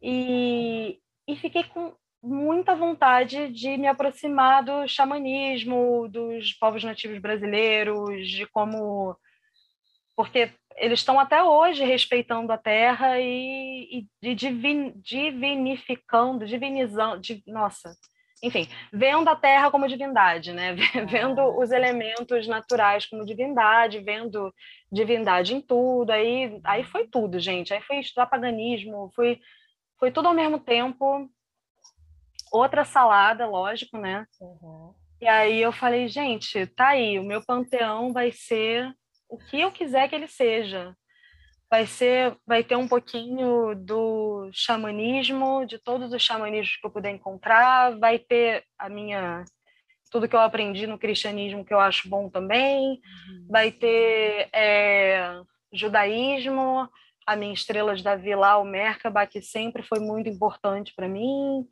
[SPEAKER 3] E, e fiquei com muita vontade de me aproximar do xamanismo, dos povos nativos brasileiros, de como. Porque eles estão até hoje respeitando a terra e, e divin, divinificando, divinizando. Div, nossa, enfim, vendo a terra como divindade, né? vendo ah. os elementos naturais como divindade, vendo divindade em tudo. Aí, aí foi tudo, gente. Aí foi estudar paganismo, foi, foi tudo ao mesmo tempo outra salada, lógico, né? Uhum. E aí eu falei, gente, tá aí, o meu panteão vai ser o que eu quiser que ele seja. Vai ser, vai ter um pouquinho do xamanismo, de todos os xamanismos que eu puder encontrar, vai ter a minha tudo que eu aprendi no cristianismo que eu acho bom também, uhum. vai ter é, judaísmo, a minha estrela de Davi lá, o Merkaba, que sempre foi muito importante para mim,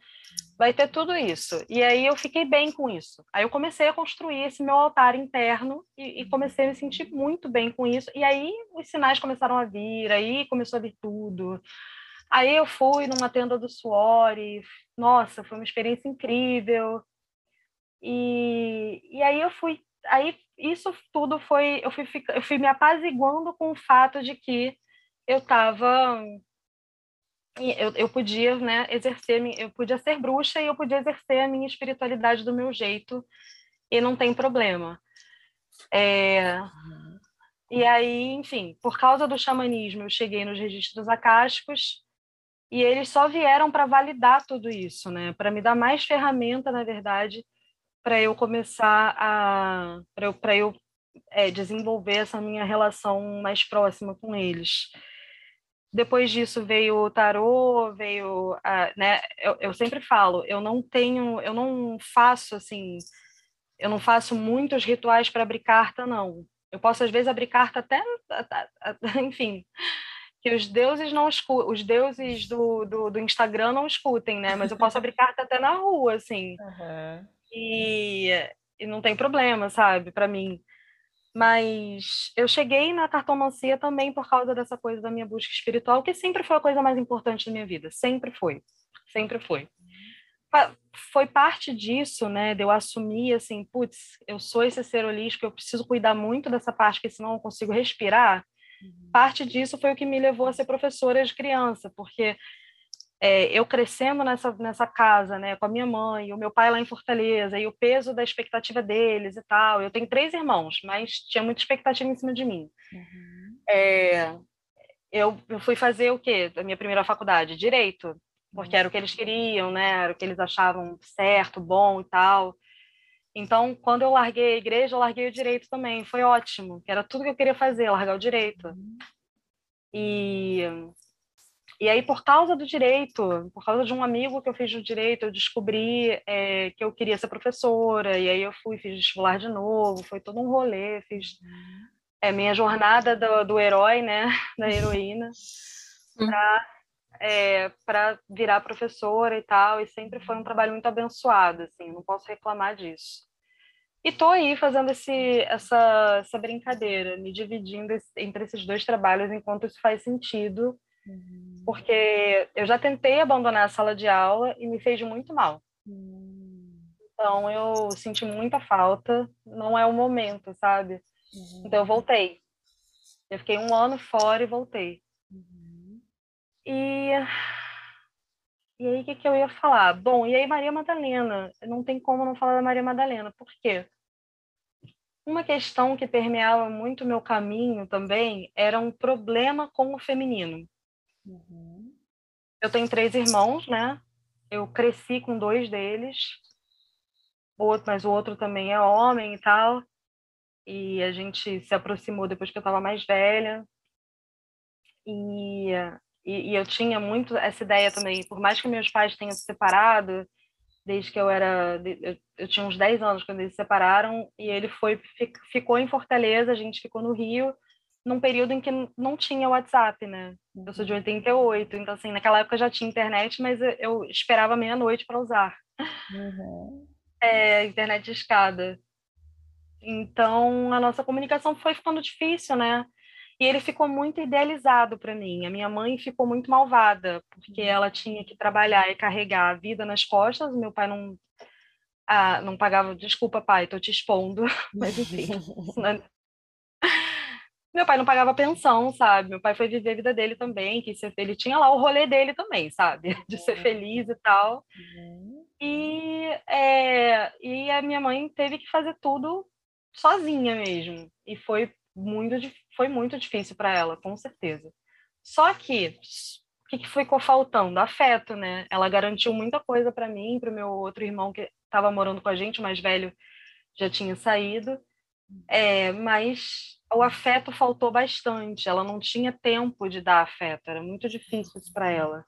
[SPEAKER 3] vai ter tudo isso. E aí eu fiquei bem com isso. Aí eu comecei a construir esse meu altar interno e, e, comecei a me sentir muito bem com isso. E aí os sinais começaram a vir, aí começou a vir tudo. Aí eu fui numa tenda do suor nossa, foi uma experiência incrível. E, e aí eu fui, aí isso tudo foi, eu fui, eu fui me apaziguando com o fato de que eu estava eu, eu podia né, exercer, eu podia ser bruxa e eu podia exercer a minha espiritualidade do meu jeito e não tem problema. É, e aí, enfim, por causa do xamanismo, eu cheguei nos registros acásticos e eles só vieram para validar tudo isso, né? Para me dar mais ferramenta, na verdade, para eu começar a para eu, pra eu é, desenvolver essa minha relação mais próxima com eles. Depois disso veio o tarô, veio, a, né? Eu, eu sempre falo, eu não tenho, eu não faço assim, eu não faço muitos rituais para abrir carta, não. Eu posso às vezes abrir carta até, enfim, que os deuses não escutem, os deuses do, do, do, Instagram não escutem, né? Mas eu posso abrir carta até na rua, assim. Uhum. E, e não tem problema, sabe? Para mim. Mas eu cheguei na cartomancia também por causa dessa coisa da minha busca espiritual, que sempre foi a coisa mais importante da minha vida, sempre foi, sempre foi. Foi parte disso, né, de eu assumir assim, putz, eu sou esse ser holístico, eu preciso cuidar muito dessa parte, porque senão eu não consigo respirar. Uhum. Parte disso foi o que me levou a ser professora de criança, porque é, eu crescendo nessa, nessa casa, né, com a minha mãe, o meu pai lá em Fortaleza, e o peso da expectativa deles e tal. Eu tenho três irmãos, mas tinha muita expectativa em cima de mim. Uhum. É, eu, eu, fui fazer o quê? A minha primeira faculdade? Direito, porque uhum. era o que eles queriam, né, era o que eles achavam certo, bom e tal. Então, quando eu larguei a igreja, eu larguei o direito também. Foi ótimo, que era tudo que eu queria fazer, largar o direito. Uhum. E e aí, por causa do direito, por causa de um amigo que eu fiz do direito, eu descobri é, que eu queria ser professora, e aí eu fui, fiz vestibular de novo, foi todo um rolê, fiz é, minha jornada do, do herói, né, da heroína, para é, para virar professora e tal, e sempre foi um trabalho muito abençoado, assim, não posso reclamar disso. E tô aí fazendo esse, essa, essa brincadeira, me dividindo entre esses dois trabalhos enquanto isso faz sentido, Uhum. Porque eu já tentei abandonar a sala de aula e me fez muito mal. Uhum. Então eu senti muita falta, não é o momento, sabe? Uhum. Então eu voltei. Eu fiquei um ano fora e voltei. Uhum. E e aí, o que, que eu ia falar? Bom, e aí, Maria Madalena? Não tem como não falar da Maria Madalena. Por quê? Uma questão que permeava muito o meu caminho também era um problema com o feminino. Uhum. Eu tenho três irmãos, né? Eu cresci com dois deles, mas o outro também é homem e tal. E a gente se aproximou depois que eu estava mais velha. E, e, e, eu tinha muito essa ideia também, por mais que meus pais tenham se separado, desde que eu era. Eu, eu tinha uns 10 anos quando eles se separaram, e ele foi ficou em Fortaleza, a gente ficou no Rio, num período em que não tinha WhatsApp, né? Eu sou de 88, então, assim, naquela época já tinha internet, mas eu esperava meia-noite para usar. Uhum. É, internet de escada. Então, a nossa comunicação foi ficando difícil, né? E ele ficou muito idealizado para mim. A minha mãe ficou muito malvada, porque ela tinha que trabalhar e carregar a vida nas costas. Meu pai não ah, não pagava. Desculpa, pai, estou te expondo, mas enfim. Meu pai não pagava pensão, sabe? Meu pai foi viver a vida dele também, que ele tinha lá o rolê dele também, sabe? De ser uhum. feliz e tal. Uhum. E, é, e a minha mãe teve que fazer tudo sozinha mesmo. E foi muito, foi muito difícil para ela, com certeza. Só que o que, que ficou faltando? Afeto, né? Ela garantiu muita coisa para mim, para o meu outro irmão que estava morando com a gente, o mais velho já tinha saído. É, mas o afeto faltou bastante. Ela não tinha tempo de dar afeto, era muito difícil isso para ela.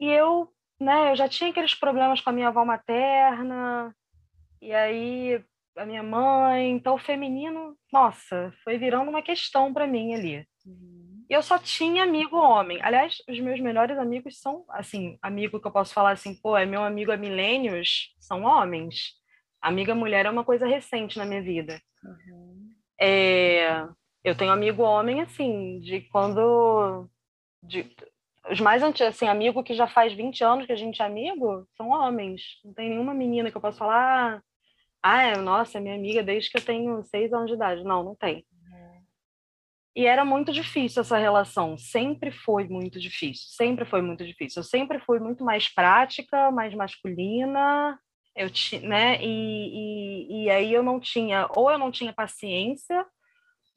[SPEAKER 3] E eu, né, eu já tinha aqueles problemas com a minha avó materna, e aí a minha mãe, então o feminino, nossa, foi virando uma questão para mim ali. Uhum. Eu só tinha amigo homem. Aliás, os meus melhores amigos são, assim, amigo que eu posso falar assim, pô, é meu amigo há milênios, são homens. Amiga mulher é uma coisa recente na minha vida. Uhum. É, eu tenho amigo homem, assim, de quando. De, os mais antigos, assim, amigo que já faz 20 anos que a gente é amigo, são homens. Não tem nenhuma menina que eu possa falar, ah, ah, é, nossa, é minha amiga desde que eu tenho seis anos de idade. Não, não tem. Uhum. E era muito difícil essa relação, sempre foi muito difícil, sempre foi muito difícil. Eu sempre fui muito mais prática, mais masculina, eu né? E, e, e aí eu não tinha, ou eu não tinha paciência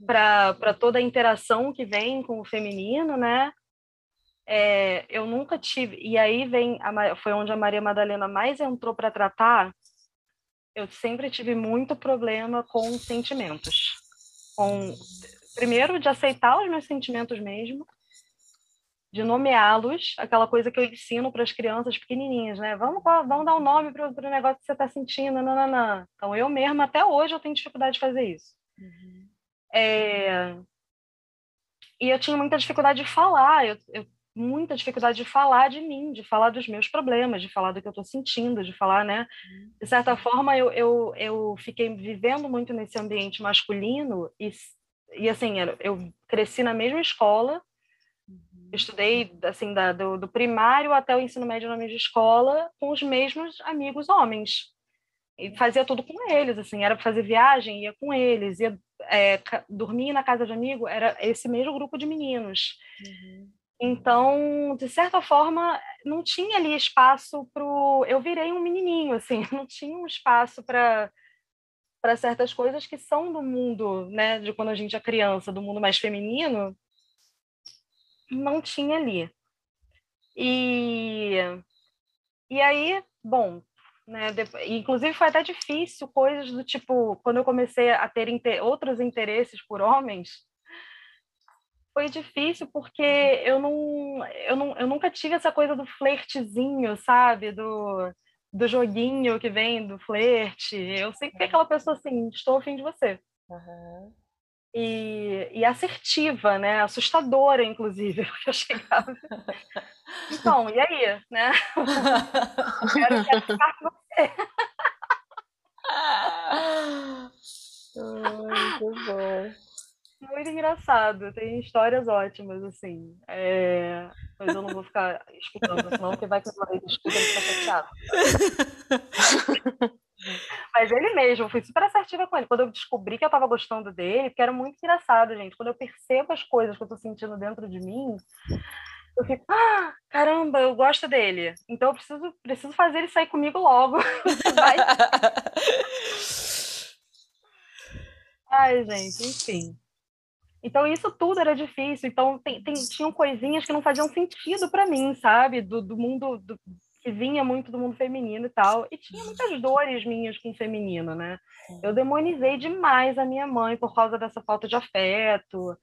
[SPEAKER 3] para toda a interação que vem com o feminino, né? É, eu nunca tive. E aí vem, a, foi onde a Maria Madalena mais entrou para tratar eu sempre tive muito problema com sentimentos. Com, primeiro, de aceitar os meus sentimentos mesmo, de nomeá-los, aquela coisa que eu ensino para as crianças pequenininhas, né? Vamos, vamos dar um nome para o negócio que você está sentindo, nananã. Então, eu mesma, até hoje, eu tenho dificuldade de fazer isso. Uhum. É... E eu tinha muita dificuldade de falar, eu, eu muita dificuldade de falar de mim, de falar dos meus problemas, de falar do que eu estou sentindo, de falar, né? Uhum. De certa forma, eu, eu, eu fiquei vivendo muito nesse ambiente masculino e, e assim, eu cresci na mesma escola. Estudei, assim, da, do, do primário até o ensino médio na mesma escola, com os mesmos amigos homens. E fazia tudo com eles, assim, era fazer viagem, ia com eles, ia é, dormir na casa de amigo, era esse mesmo grupo de meninos. Uhum. Então, de certa forma, não tinha ali espaço para eu virei um menininho assim, não tinha um espaço para para certas coisas que são do mundo, né, de quando a gente é criança, do mundo mais feminino, não tinha ali. E e aí, bom, né, depois, inclusive foi até difícil coisas do tipo, quando eu comecei a ter inter, outros interesses por homens, foi difícil porque eu não, eu não, eu nunca tive essa coisa do flertezinho, sabe? Do, do joguinho que vem do flerte. Eu sempre fui aquela pessoa assim, estou afim de você. Uhum. E, e, assertiva, né? Assustadora, inclusive, porque eu chegava. Então, e aí, né? quero, quero ficar com você.
[SPEAKER 4] Muito bom
[SPEAKER 3] muito engraçado, tem histórias ótimas, assim. É... Mas eu não vou ficar escutando, senão, porque vai que meu marido escuta e fica chateado. Mas ele mesmo, fui super assertiva com ele. Quando eu descobri que eu tava gostando dele, porque era muito engraçado, gente. Quando eu percebo as coisas que eu tô sentindo dentro de mim, eu fico, ah, caramba, eu gosto dele. Então eu preciso, preciso fazer ele sair comigo logo. Vai. Ai, gente, enfim. Então, isso tudo era difícil. Então, tem, tem, tinham coisinhas que não faziam sentido para mim, sabe? Do, do mundo do que vinha muito do mundo feminino e tal, e tinha muitas dores minhas com o feminino, né? Eu demonizei demais a minha mãe por causa dessa falta de afeto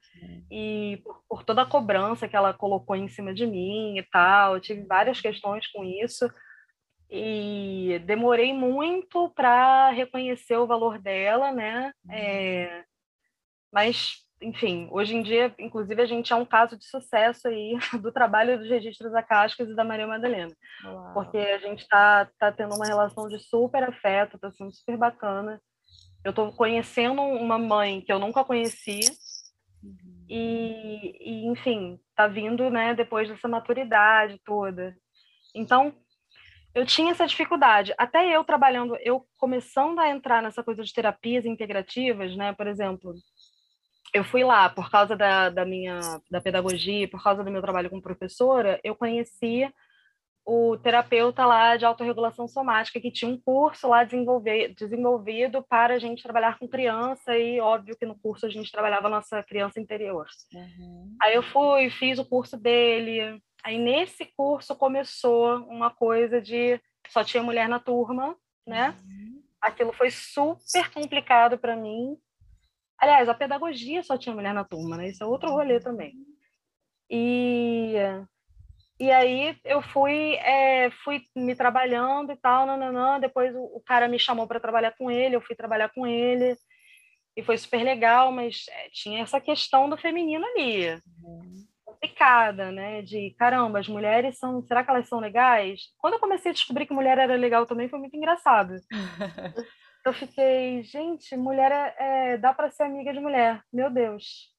[SPEAKER 3] e por, por toda a cobrança que ela colocou em cima de mim e tal. Eu tive várias questões com isso e demorei muito para reconhecer o valor dela, né? É, mas enfim, hoje em dia, inclusive, a gente é um caso de sucesso aí do trabalho dos registros acásticos e da Maria Madalena. Uau. Porque a gente está tá tendo uma relação de super afeto, está sendo super bacana. Eu estou conhecendo uma mãe que eu nunca conheci. Uhum. E, e, enfim, está vindo né, depois dessa maturidade toda. Então, eu tinha essa dificuldade. Até eu trabalhando, eu começando a entrar nessa coisa de terapias integrativas, né? Por exemplo, eu fui lá por causa da, da minha da pedagogia, por causa do meu trabalho como professora, eu conheci o terapeuta lá de autorregulação somática que tinha um curso lá desenvolvido para a gente trabalhar com criança e óbvio que no curso a gente trabalhava a nossa criança interior. Uhum. Aí eu fui, fiz o curso dele. Aí nesse curso começou uma coisa de só tinha mulher na turma, né? Uhum. Aquilo foi super complicado para mim, Aliás, a pedagogia só tinha mulher na turma, né? Isso é outro rolê também. E, e aí eu fui, é, fui me trabalhando e tal, nananã. depois o, o cara me chamou para trabalhar com ele, eu fui trabalhar com ele, e foi super legal, mas é, tinha essa questão do feminino ali. Uhum. Complicada, né? De caramba, as mulheres são. Será que elas são legais? Quando eu comecei a descobrir que mulher era legal também, foi muito engraçado. eu fiquei, gente, mulher é, é dá para ser amiga de mulher, meu Deus.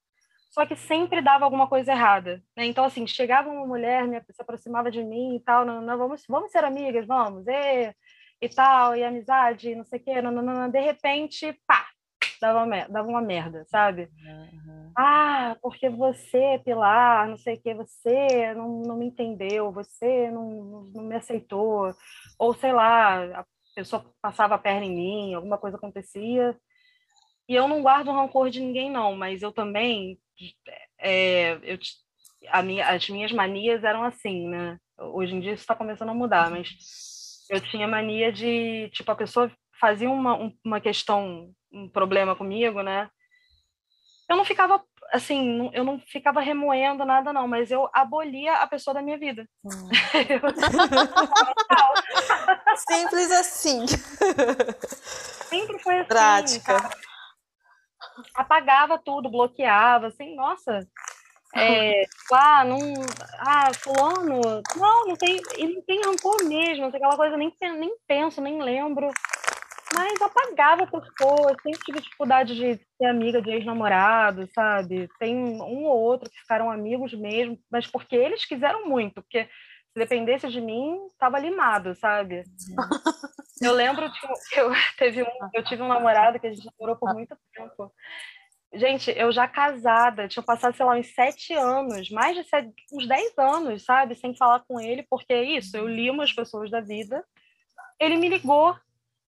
[SPEAKER 3] Só que sempre dava alguma coisa errada, né? Então assim, chegava uma mulher, me, se aproximava de mim e tal, não, não vamos, vamos ser amigas, vamos, e, e tal, e amizade, não sei o quê, não, não, não, de repente, pá, dava uma, dava uma merda, sabe? Uhum. Ah, porque você, Pilar, não sei o que, você não, não me entendeu, você não, não me aceitou, ou sei lá, a pessoa passava a perna em mim, alguma coisa acontecia. E eu não guardo rancor de ninguém, não, mas eu também. É, eu, minha, as minhas manias eram assim, né? Hoje em dia isso está começando a mudar, mas eu tinha mania de. Tipo, a pessoa fazia uma, uma questão, um problema comigo, né? Eu não ficava assim, eu não ficava remoendo nada, não, mas eu abolia a pessoa da minha vida. Hum.
[SPEAKER 1] Simples assim.
[SPEAKER 3] Sempre foi assim.
[SPEAKER 1] Prática.
[SPEAKER 3] Apagava tudo, bloqueava, assim, nossa. É, ah, não. Ah, fulano. Não, não tem. Ele não tem rancor mesmo, aquela coisa, nem, nem penso, nem lembro mas apagava por cor. Sempre tive dificuldade de ser amiga de ex-namorado, sabe? Tem um ou outro que ficaram amigos mesmo, mas porque eles quiseram muito, porque se dependesse de mim, estava limado, sabe? Uhum. Eu lembro que eu, teve um, eu tive um namorado que a gente namorou por muito tempo. Gente, eu já casada, tinha passado, sei lá, uns sete anos, mais de sete, uns dez anos, sabe? Sem falar com ele, porque é isso, eu li umas pessoas da vida. Ele me ligou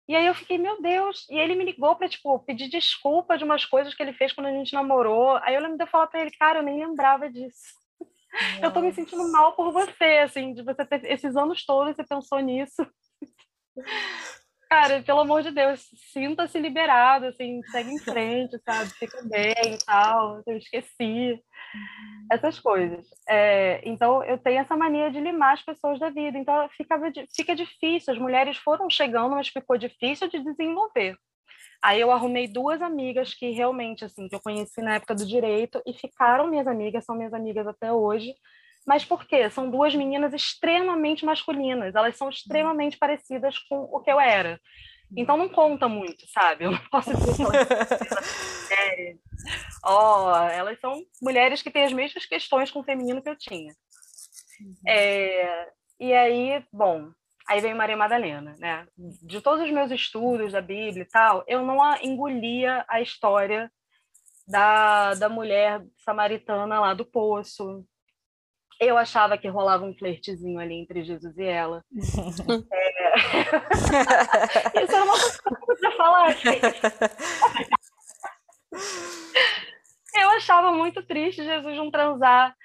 [SPEAKER 3] e aí eu fiquei, meu Deus. E ele me ligou para tipo, pedir desculpa de umas coisas que ele fez quando a gente namorou. Aí eu lembro de eu falar para ele, cara, eu nem lembrava disso. Eu tô me sentindo mal por você, assim, de você ter esses anos todos você pensou nisso. Cara, pelo amor de Deus, sinta-se liberado, assim, segue em frente, sabe? Fica bem e tal. Eu esqueci essas coisas. É, então, eu tenho essa mania de limar as pessoas da vida. Então, fica, fica difícil. As mulheres foram chegando, mas ficou difícil de desenvolver. Aí eu arrumei duas amigas que realmente, assim, que eu conheci na época do direito e ficaram minhas amigas, são minhas amigas até hoje. Mas por quê? São duas meninas extremamente masculinas. Elas são extremamente parecidas com o que eu era. Então não conta muito, sabe? Eu não posso dizer que elas oh, elas são mulheres que têm as mesmas questões com o feminino que eu tinha. Uhum. É, e aí, bom, aí veio Maria Madalena, né? De todos os meus estudos da Bíblia e tal, eu não engolia a história da, da mulher samaritana lá do poço, eu achava que rolava um flertezinho ali entre Jesus e ela. é... Isso é uma coisa que eu podia falar, gente. Eu achava muito triste Jesus não transar.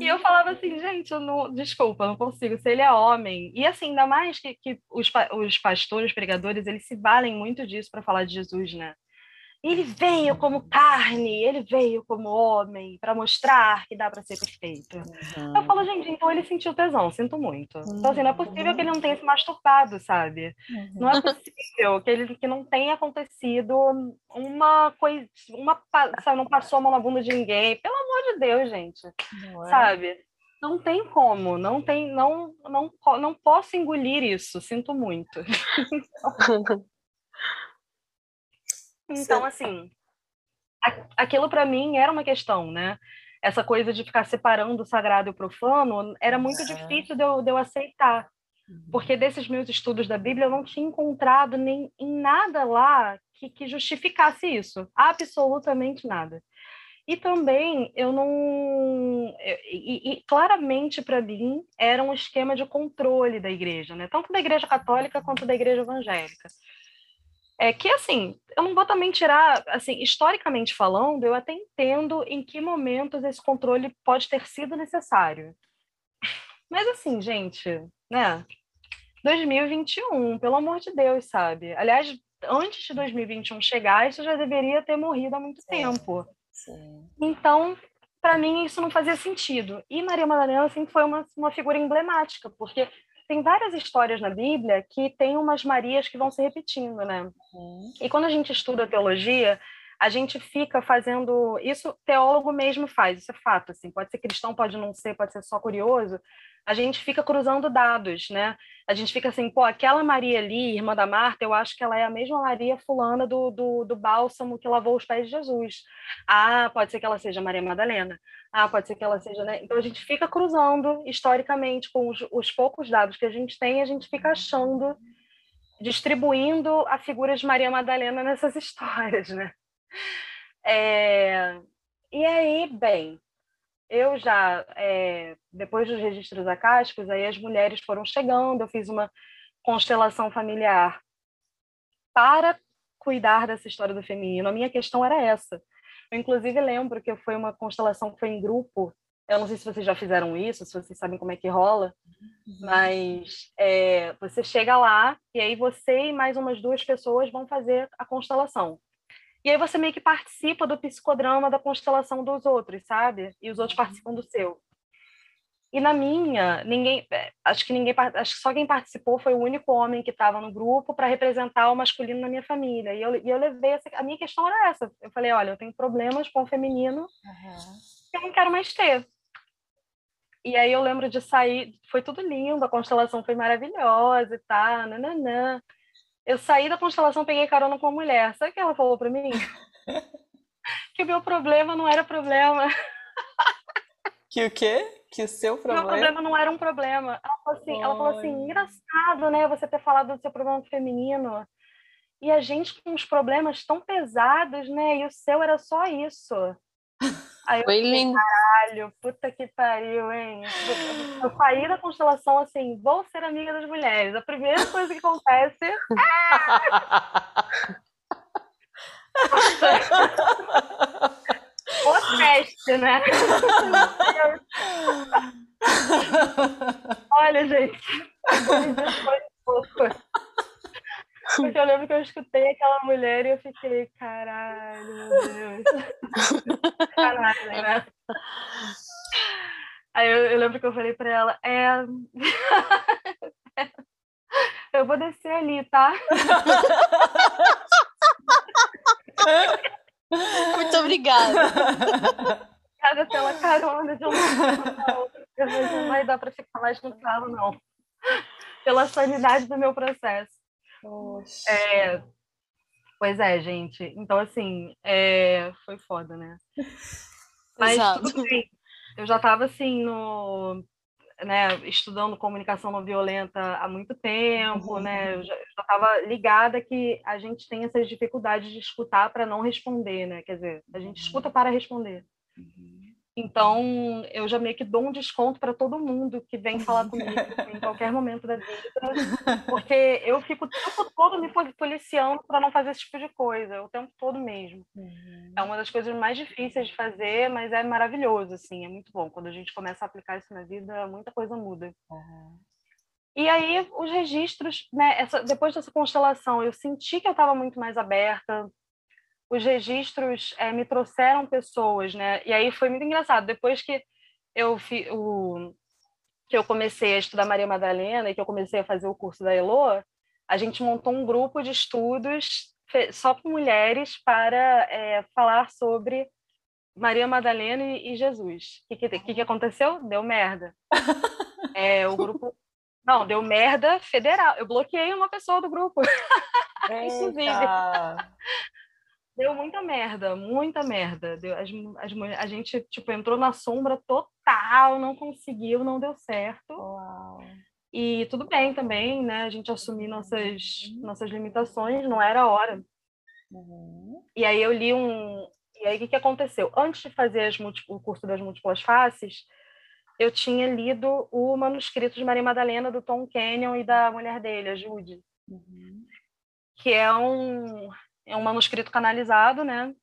[SPEAKER 3] E eu falava assim, gente, eu não, desculpa, não consigo, se ele é homem. E assim, ainda mais que, que os, os pastores, pregadores, eles se valem muito disso para falar de Jesus, né? Ele veio como carne, ele veio como homem, para mostrar que dá para ser perfeito. Uhum. Eu falo, gente, então ele sentiu tesão, sinto muito. Uhum. Então, assim, não é possível que ele não tenha se masturbado, sabe? Uhum. Não é possível que ele que não tenha acontecido uma coisa, uma, sabe, não passou a mão na bunda de ninguém. Pelo amor de Deus, gente. É? Sabe? Não tem como, não tem, não, não, não posso engolir isso, sinto muito. Então, assim, aquilo para mim era uma questão, né? Essa coisa de ficar separando o sagrado e o profano era muito difícil de eu, de eu aceitar. Uhum. Porque desses meus estudos da Bíblia eu não tinha encontrado nem em nada lá que, que justificasse isso. Absolutamente nada. E também eu não. E, e claramente para mim era um esquema de controle da igreja, né? tanto da igreja católica quanto da igreja evangélica. É que, assim, eu não vou também tirar, assim, historicamente falando, eu até entendo em que momentos esse controle pode ter sido necessário. Mas, assim, gente, né? 2021, pelo amor de Deus, sabe? Aliás, antes de 2021 chegar, isso já deveria ter morrido há muito sim, tempo. Sim. Então, para mim, isso não fazia sentido. E Maria Madalena, assim, foi uma, uma figura emblemática, porque tem várias histórias na Bíblia que tem umas Marias que vão se repetindo, né? Uhum. E quando a gente estuda teologia, a gente fica fazendo isso, teólogo mesmo faz, isso é fato, assim, pode ser cristão, pode não ser, pode ser só curioso, a gente fica cruzando dados, né? A gente fica assim, pô, aquela Maria ali, irmã da Marta, eu acho que ela é a mesma Maria fulana do, do, do bálsamo que lavou os pés de Jesus. Ah, pode ser que ela seja Maria Madalena. Ah, pode ser que ela seja, né? Então a gente fica cruzando historicamente com os, os poucos dados que a gente tem, a gente fica achando, distribuindo a figura de Maria Madalena nessas histórias, né? É... E aí, bem, eu já, é, depois dos registros acásticos, aí as mulheres foram chegando, eu fiz uma constelação familiar para cuidar dessa história do feminino. A minha questão era essa. Eu, inclusive, lembro que foi uma constelação que foi em grupo. Eu não sei se vocês já fizeram isso, se vocês sabem como é que rola, uhum. mas é, você chega lá e aí você e mais umas duas pessoas vão fazer a constelação. E aí você meio que participa do psicodrama da constelação dos outros, sabe? E os outros uhum. participam do seu. E na minha, ninguém, é, acho que ninguém, acho que só quem participou foi o único homem que estava no grupo para representar o masculino na minha família. E eu, e eu levei essa, a minha questão era essa. Eu falei, olha, eu tenho problemas com o feminino, uhum. que eu não quero mais ter. E aí eu lembro de sair, foi tudo lindo, a constelação foi maravilhosa e tal, nananã. Eu saí da constelação, peguei carona com uma mulher. Sabe o que ela falou para mim? que o meu problema não era problema.
[SPEAKER 1] Que o quê? Que o seu problema?
[SPEAKER 3] Meu problema não era um problema. Ela falou assim, ela falou assim engraçado, né? Você ter falado do seu problema feminino. E a gente com os problemas tão pesados, né? E o seu era só isso. Aí Foi falei, lindo. Caralho, puta que pariu, hein? Eu, saí da constelação assim, vou ser amiga das mulheres. A primeira coisa que acontece é... o teste, né? Olha, gente, foi pouco. Porque eu lembro que eu escutei aquela mulher e eu fiquei, caralho, meu Deus. caralho, né? Aí eu, eu, lembro que eu falei pra ela, é. eu vou descer ali, tá?
[SPEAKER 2] Muito obrigada.
[SPEAKER 3] Obrigada pela carona de outra. Não vai dar pra ficar mais no carro, não. Pela sanidade do meu processo. É, pois é, gente. Então, assim, é, foi foda, né? Mas Exato. tudo bem. Eu já estava assim no, né, estudando comunicação não violenta há muito tempo, uhum. né? Eu já estava ligada que a gente tem essas dificuldades de escutar para não responder, né? Quer dizer, a gente escuta para responder. Uhum. Então, eu já meio que dou um desconto para todo mundo que vem falar comigo em qualquer momento da vida, porque eu fico o tempo todo me policiando para não fazer esse tipo de coisa, o tempo todo mesmo. Uhum. É uma das coisas mais difíceis de fazer, mas é maravilhoso, assim, é muito bom. Quando a gente começa a aplicar isso na vida, muita coisa muda. Uhum. E aí, os registros, né, essa, depois dessa constelação, eu senti que eu estava muito mais aberta, os registros é, me trouxeram pessoas, né? E aí foi muito engraçado. Depois que eu fi, o, que eu comecei a estudar Maria Madalena e que eu comecei a fazer o curso da Elo, a gente montou um grupo de estudos só com mulheres para é, falar sobre Maria Madalena e, Jesus. O que, que, que, aconteceu? Deu merda. É, o grupo. Não, deu merda federal. Eu bloqueei uma pessoa do grupo. Inclusive deu muita merda, muita merda. Deu, as, as, a gente tipo, entrou na sombra total, não conseguiu, não deu certo. Uau. E tudo bem também, né? A gente assumir nossas, uhum. nossas limitações, não era a hora. Uhum. E aí eu li um. E aí o que, que aconteceu? Antes de fazer as o curso das múltiplas faces, eu tinha lido o manuscrito de Maria Madalena, do Tom Kenyon e da mulher dele, a Judy. Uhum. Que é um, é um manuscrito canalizado, né?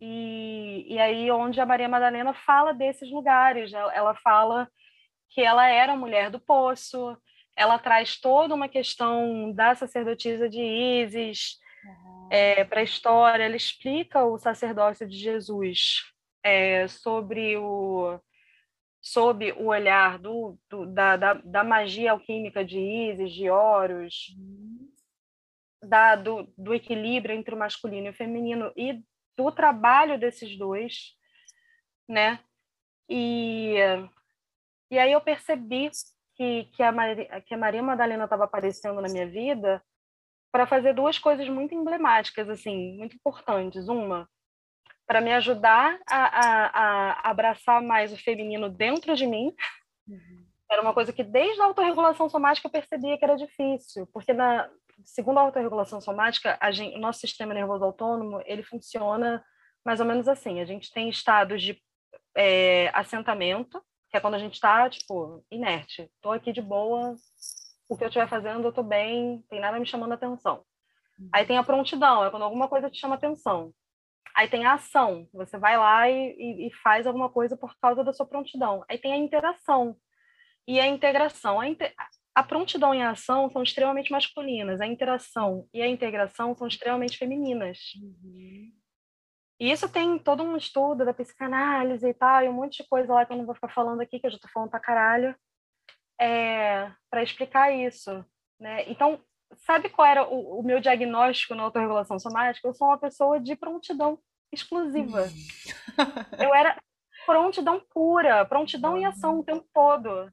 [SPEAKER 3] E, e aí onde a Maria Madalena fala desses lugares, ela fala que ela era mulher do poço, ela traz toda uma questão da sacerdotisa de Isis uhum. é, para a história, ela explica o sacerdócio de Jesus é, sobre o sob o olhar do, do da, da, da, magia alquímica de Isis, de Horus, uhum da, do, do equilíbrio entre o masculino e o feminino e do trabalho desses dois, né? E, e aí eu percebi que, que, a, Maria, que a Maria Madalena estava aparecendo na minha vida para fazer duas coisas muito emblemáticas, assim, muito importantes. Uma, para me ajudar a, a, a, abraçar mais o feminino dentro de mim. Uhum. Era uma coisa que desde a autorregulação somática eu percebia que era difícil, porque na, segundo a autorregulação somática, gente, o nosso sistema nervoso autônomo ele funciona mais ou menos assim. A gente tem estados de é, assentamento, que é quando a gente está, tipo, inerte. Estou aqui de boa, o que eu estiver fazendo, eu estou bem, tem nada me chamando a atenção. Aí tem a prontidão, é quando alguma coisa te chama atenção. Aí tem a ação, você vai lá e, e, e faz alguma coisa por causa da sua prontidão. Aí tem a interação e a integração. A, a prontidão e a ação são extremamente masculinas, a interação e a integração são extremamente femininas. Uhum. E isso tem todo um estudo da psicanálise e tal, e um monte de coisa lá que eu não vou ficar falando aqui, que eu já estou falando pra caralho, é, para explicar isso. Né? Então, sabe qual era o, o meu diagnóstico na autorregulação somática? Eu sou uma pessoa de prontidão exclusiva. eu era prontidão pura, prontidão em ação o tempo todo.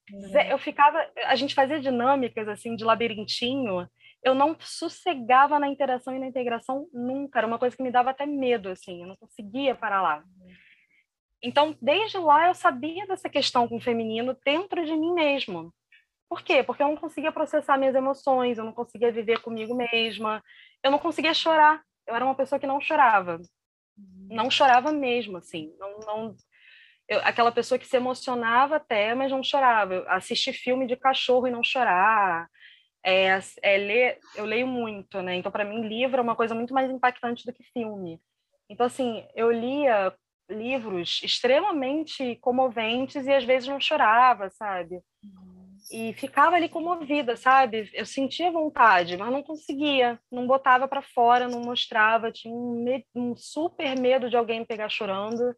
[SPEAKER 3] Eu ficava, a gente fazia dinâmicas assim de labirintinho, eu não sossegava na interação e na integração nunca, era uma coisa que me dava até medo assim, eu não conseguia parar lá. Então, desde lá eu sabia dessa questão com o feminino dentro de mim mesmo. Por quê? Porque eu não conseguia processar minhas emoções, eu não conseguia viver comigo mesma, eu não conseguia chorar. Eu era uma pessoa que não chorava. Não chorava mesmo, assim. Não, não, eu, aquela pessoa que se emocionava até, mas não chorava. Eu assistir filme de cachorro e não chorar. É, é ler, eu leio muito, né? Então, para mim, livro é uma coisa muito mais impactante do que filme. Então, assim, eu lia livros extremamente comoventes e às vezes não chorava, sabe? E ficava ali comovida, sabe? Eu sentia vontade, mas não conseguia, não botava para fora, não mostrava, tinha um, um super medo de alguém pegar chorando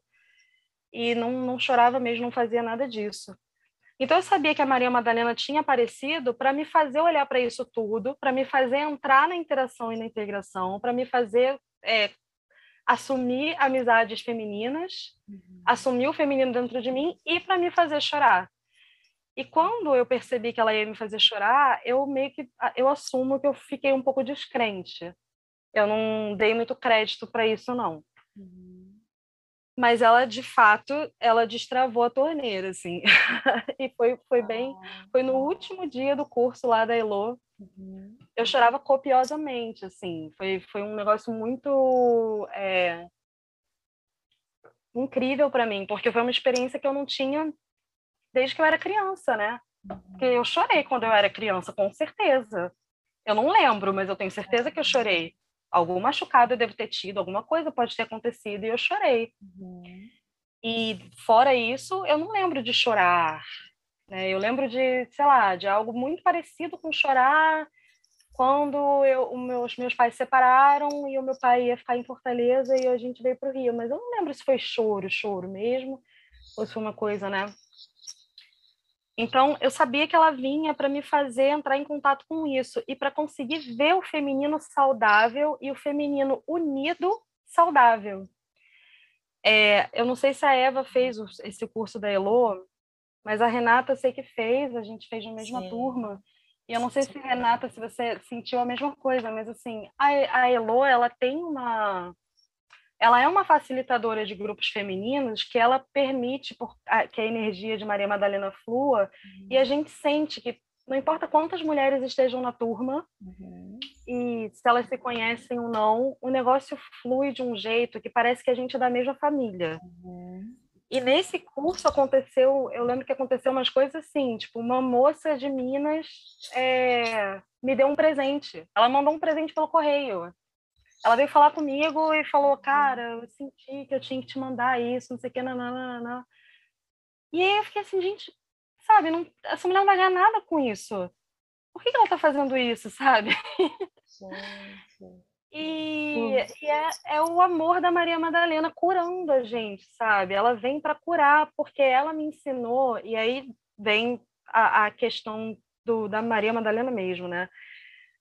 [SPEAKER 3] e não, não chorava mesmo, não fazia nada disso. Então eu sabia que a Maria Madalena tinha aparecido para me fazer olhar para isso tudo, para me fazer entrar na interação e na integração, para me fazer é, assumir amizades femininas, uhum. assumir o feminino dentro de mim e para me fazer chorar. E quando eu percebi que ela ia me fazer chorar, eu meio que eu assumo que eu fiquei um pouco descrente. Eu não dei muito crédito para isso não. Uhum mas ela de fato ela destravou a torneira assim e foi foi bem foi no último dia do curso lá da Elo uhum. eu chorava copiosamente assim foi foi um negócio muito é... incrível para mim, porque foi uma experiência que eu não tinha desde que eu era criança, né? Porque eu chorei quando eu era criança, com certeza. Eu não lembro, mas eu tenho certeza que eu chorei. Algum machucado eu devo ter tido, alguma coisa pode ter acontecido e eu chorei. Uhum. E fora isso, eu não lembro de chorar. Né? Eu lembro de, sei lá, de algo muito parecido com chorar quando eu, meus, meus pais se separaram e o meu pai ia ficar em Fortaleza e a gente veio para o Rio. Mas eu não lembro se foi choro, choro mesmo, ou se foi uma coisa, né? Então, eu sabia que ela vinha para me fazer entrar em contato com isso e para conseguir ver o feminino saudável e o feminino unido saudável. É, eu não sei se a Eva fez esse curso da Elo, mas a Renata eu sei que fez, a gente fez na mesma Sim. turma. E eu não sei se, Renata, se você sentiu a mesma coisa, mas assim, a, a Elo, ela tem uma ela é uma facilitadora de grupos femininos que ela permite por, a, que a energia de Maria Madalena flua uhum. e a gente sente que não importa quantas mulheres estejam na turma uhum. e se elas se conhecem ou não, o negócio flui de um jeito que parece que a gente é da mesma família. Uhum. E nesse curso aconteceu, eu lembro que aconteceu umas coisas assim, tipo, uma moça de Minas é, me deu um presente. Ela mandou um presente pelo correio ela veio falar comigo e falou, cara, eu senti que eu tinha que te mandar isso, não sei o que, nananana. E aí eu fiquei assim, gente, sabe, não, essa mulher não vai ganhar nada com isso. Por que, que ela tá fazendo isso, sabe? Sim. E, e é, é, o amor da Maria Madalena curando a gente, sabe? Ela vem para curar, porque ela me ensinou, e aí vem a, a questão do, da Maria Madalena mesmo, né?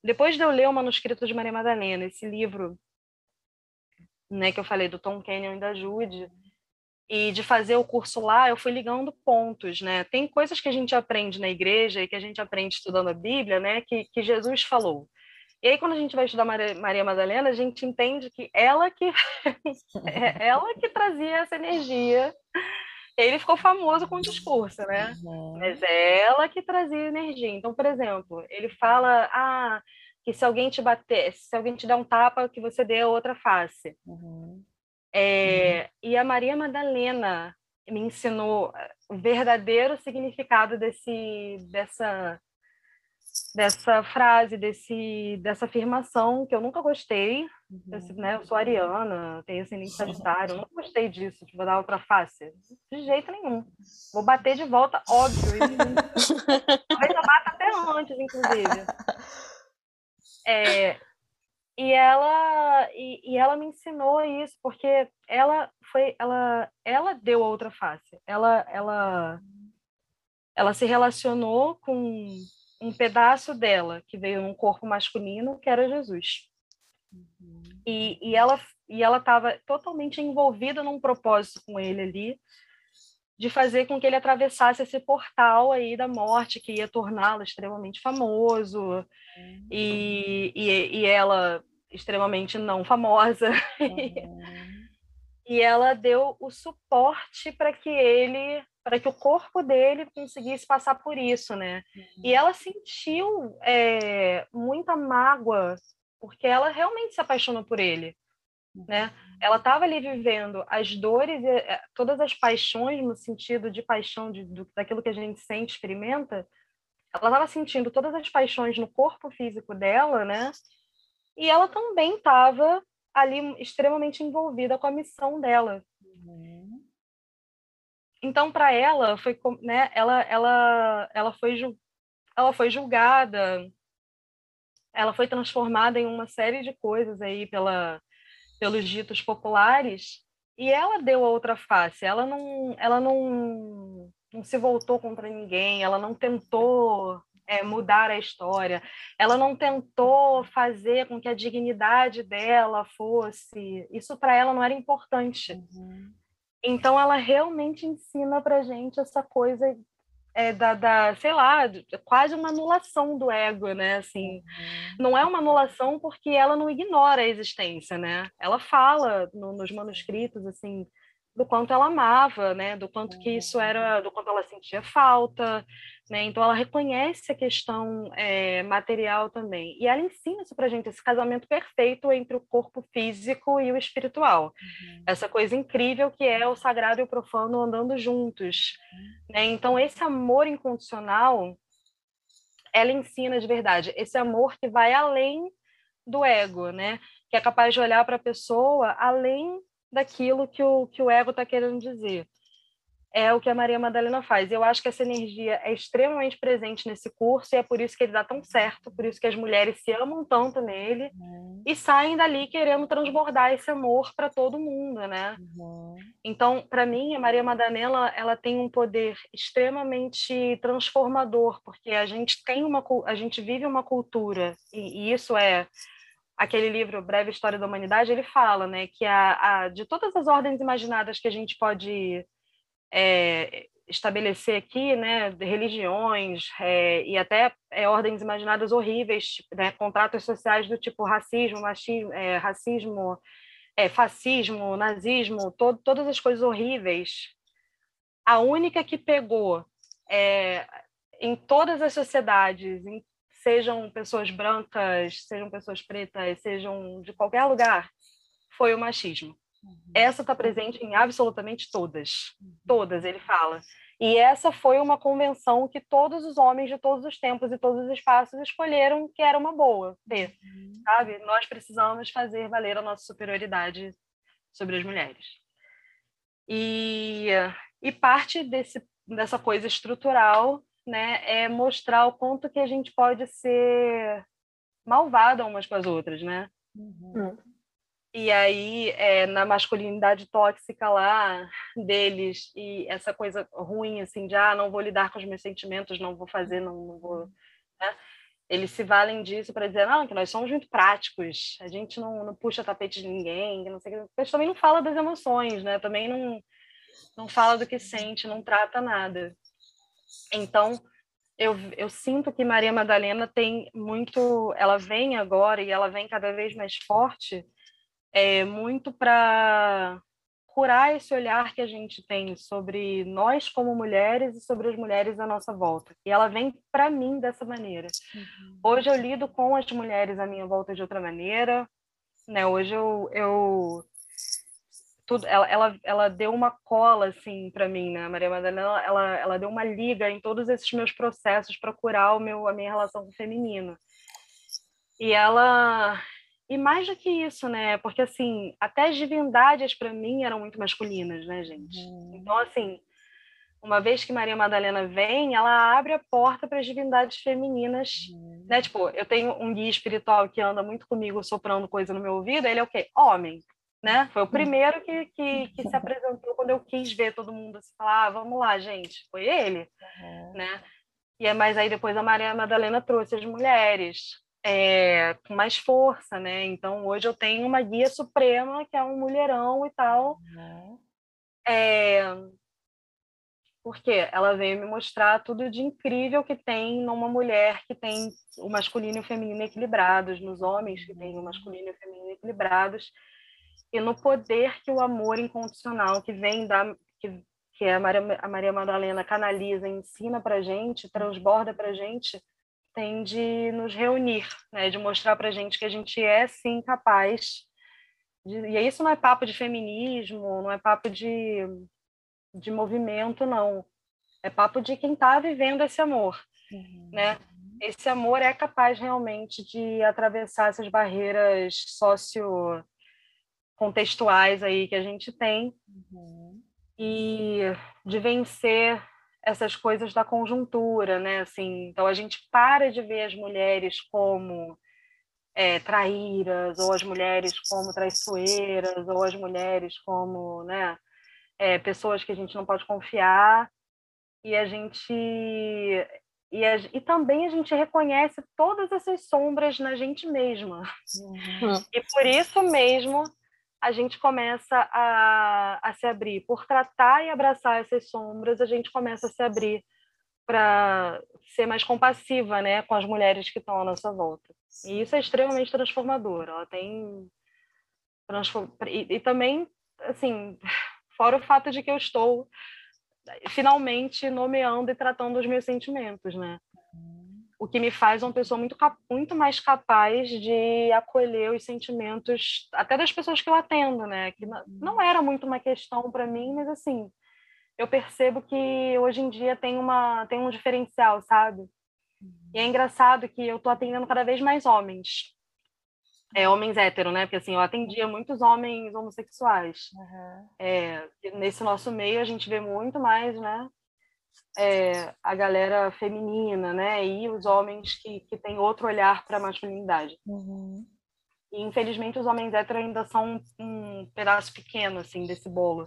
[SPEAKER 3] Depois de eu ler o manuscrito de Maria Madalena, esse livro né, que eu falei do Tom Kenyon e da Jude, e de fazer o curso lá, eu fui ligando pontos, né? Tem coisas que a gente aprende na igreja e que a gente aprende estudando a Bíblia, né? Que, que Jesus falou. E aí, quando a gente vai estudar Maria Madalena, a gente entende que ela que é ela que trazia essa energia ele ficou famoso com o discurso, né? Uhum. Mas é ela que trazia energia. Então, por exemplo, ele fala ah, que se alguém te bater, se alguém te der um tapa, que você dê a outra face. Uhum. É, uhum. E a Maria Madalena me ensinou o verdadeiro significado desse, dessa, dessa frase, desse, dessa afirmação que eu nunca gostei. Uhum. Desse, né, eu sou ariana, tenho ascendente sagitário, eu nunca gostei disso, vou dar outra face. De jeito nenhum. Vou bater de volta, óbvio. Talvez eu bata até antes, inclusive. É, e ela e, e, ela me ensinou isso porque ela foi ela ela deu outra face ela ela ela se relacionou com um pedaço dela que veio num corpo masculino, que era Jesus. Uhum. E, e ela e ela estava totalmente envolvida num propósito com ele ali, de fazer com que ele atravessasse esse portal aí da morte que ia torná-lo extremamente famoso uhum. e, e, e, ela extremamente não famosa. Uhum. e ela deu o suporte para que ele para que o corpo dele conseguisse passar por isso, né? Uhum. E ela sentiu é, muita mágoa porque ela realmente se apaixonou por ele, né? Uhum. Ela estava ali vivendo as dores, é, todas as paixões no sentido de paixão de, do, daquilo que a gente sente, experimenta. Ela estava sentindo todas as paixões no corpo físico dela, né? E ela também estava ali extremamente envolvida com a missão dela. Uhum. Então, para ela, foi, né, ela, ela, ela, foi, ela foi julgada, ela foi transformada em uma série de coisas aí pela, pelos ditos populares, e ela deu a outra face. Ela não, ela não, não se voltou contra ninguém, ela não tentou é, mudar a história, ela não tentou fazer com que a dignidade dela fosse. Isso para ela não era importante. Uhum. Então ela realmente ensina para gente essa coisa é, da, da, sei lá, quase uma anulação do ego, né? Assim, uhum. não é uma anulação porque ela não ignora a existência, né? Ela fala no, nos manuscritos assim, do quanto ela amava, né? Do quanto que isso era, do quanto ela sentia falta, né? Então ela reconhece a questão é, material também e ela ensina isso para gente esse casamento perfeito entre o corpo físico e o espiritual, uhum. essa coisa incrível que é o sagrado e o profano andando juntos, uhum. né? Então esse amor incondicional, ela ensina de verdade esse amor que vai além do ego, né? Que é capaz de olhar para a pessoa além daquilo que o, que o ego está querendo dizer. É o que a Maria Madalena faz. Eu acho que essa energia é extremamente presente nesse curso e é por isso que ele dá tão certo, por isso que as mulheres se amam tanto nele uhum. e saem dali querendo transbordar esse amor para todo mundo, né? Uhum. Então, para mim, a Maria Madalena ela tem um poder extremamente transformador, porque a gente tem uma a gente vive uma cultura e, e isso é aquele livro Breve História da Humanidade, ele fala né, que a, a de todas as ordens imaginadas que a gente pode é, estabelecer aqui, né, religiões é, e até é, ordens imaginadas horríveis, né, contratos sociais do tipo racismo, machismo, é, racismo, fascismo, nazismo, to todas as coisas horríveis. A única que pegou em todas as sociedades, em sejam pessoas brancas, sejam pessoas pretas, sejam de qualquer lugar, foi o machismo. Uhum. Essa está presente em absolutamente todas. Uhum. Todas, ele fala. E essa foi uma convenção que todos os homens de todos os tempos e todos os espaços escolheram que era uma boa ter, uhum. sabe? Nós precisamos fazer valer a nossa superioridade sobre as mulheres. E, e parte desse, dessa coisa estrutural né, é mostrar o quanto que a gente pode ser malvada umas com as outras, né? Uhum. E aí, é, na masculinidade tóxica lá deles, e essa coisa ruim, assim, de, ah, não vou lidar com os meus sentimentos, não vou fazer, não, não vou... Né? Eles se valem disso para dizer, não, que nós somos muito práticos, a gente não, não puxa tapete de ninguém, não sei o que. Também não fala das emoções, né? Também não, não fala do que sente, não trata nada. Então, eu, eu sinto que Maria Madalena tem muito, ela vem agora e ela vem cada vez mais forte, é, muito para curar esse olhar que a gente tem sobre nós como mulheres e sobre as mulheres à nossa volta. E ela vem para mim dessa maneira. Uhum. Hoje eu lido com as mulheres à minha volta de outra maneira, né? Hoje eu, eu tudo, ela, ela, ela deu uma cola assim para mim, né? Maria Madalena, ela, ela deu uma liga em todos esses meus processos para curar o meu a minha relação com o feminino. E ela e mais do que isso, né? Porque assim, até as divindades para mim eram muito masculinas, né, gente? Uhum. Então assim, uma vez que Maria Madalena vem, ela abre a porta para as divindades femininas, uhum. né? Tipo, eu tenho um guia espiritual que anda muito comigo soprando coisa no meu ouvido, ele é o quê? Homem né? Foi o primeiro que, que, que, se apresentou quando eu quis ver todo mundo assim, falar, ah, vamos lá, gente, foi ele, uhum. né? E é mais aí depois a Maria Madalena trouxe as mulheres é, com mais força, né? Então hoje eu tenho uma guia suprema que é um mulherão e tal. Uhum. É, porque ela veio me mostrar tudo de incrível que tem numa mulher que tem o masculino e o feminino equilibrados, nos homens que tem o masculino e o feminino equilibrados e no poder que o amor incondicional que vem da que, que a, Maria, a Maria Madalena canaliza, ensina para gente, transborda para gente, tem de nos reunir, né? De mostrar para gente que a gente é sim capaz. De, e isso não é papo de feminismo, não é papo de, de movimento, não. É papo de quem está vivendo esse amor, uhum. né? Esse amor é capaz realmente de atravessar essas barreiras socio contextuais aí que a gente tem uhum. e de vencer essas coisas da conjuntura, né? Assim, então a gente para de ver as mulheres como é, traíras ou as mulheres como traiçoeiras ou as mulheres como, né? É, pessoas que a gente não pode confiar e a gente e, a, e, também a gente reconhece todas essas sombras na gente mesma. Uhum. E por isso mesmo a gente começa a, a se abrir. Por tratar e abraçar essas sombras, a gente começa a se abrir para ser mais compassiva né, com as mulheres que estão à nossa volta. E isso é extremamente transformador. Ela tem. Transform... E, e também, assim, Fora o fato de que eu estou finalmente nomeando e tratando os meus sentimentos, né? O que me faz uma pessoa muito, muito mais capaz de acolher os sentimentos, até das pessoas que eu atendo, né? Que não era muito uma questão para mim, mas assim, eu percebo que hoje em dia tem, uma, tem um diferencial, sabe? E é engraçado que eu tô atendendo cada vez mais homens. É, homens héteros, né? Porque assim, eu atendia muitos homens homossexuais. Uhum. É, nesse nosso meio a gente vê muito mais, né? É, a galera feminina, né? E os homens que, que têm outro olhar para a masculinidade. Uhum. E infelizmente os homens héteros ainda são um, um pedaço pequeno assim desse bolo.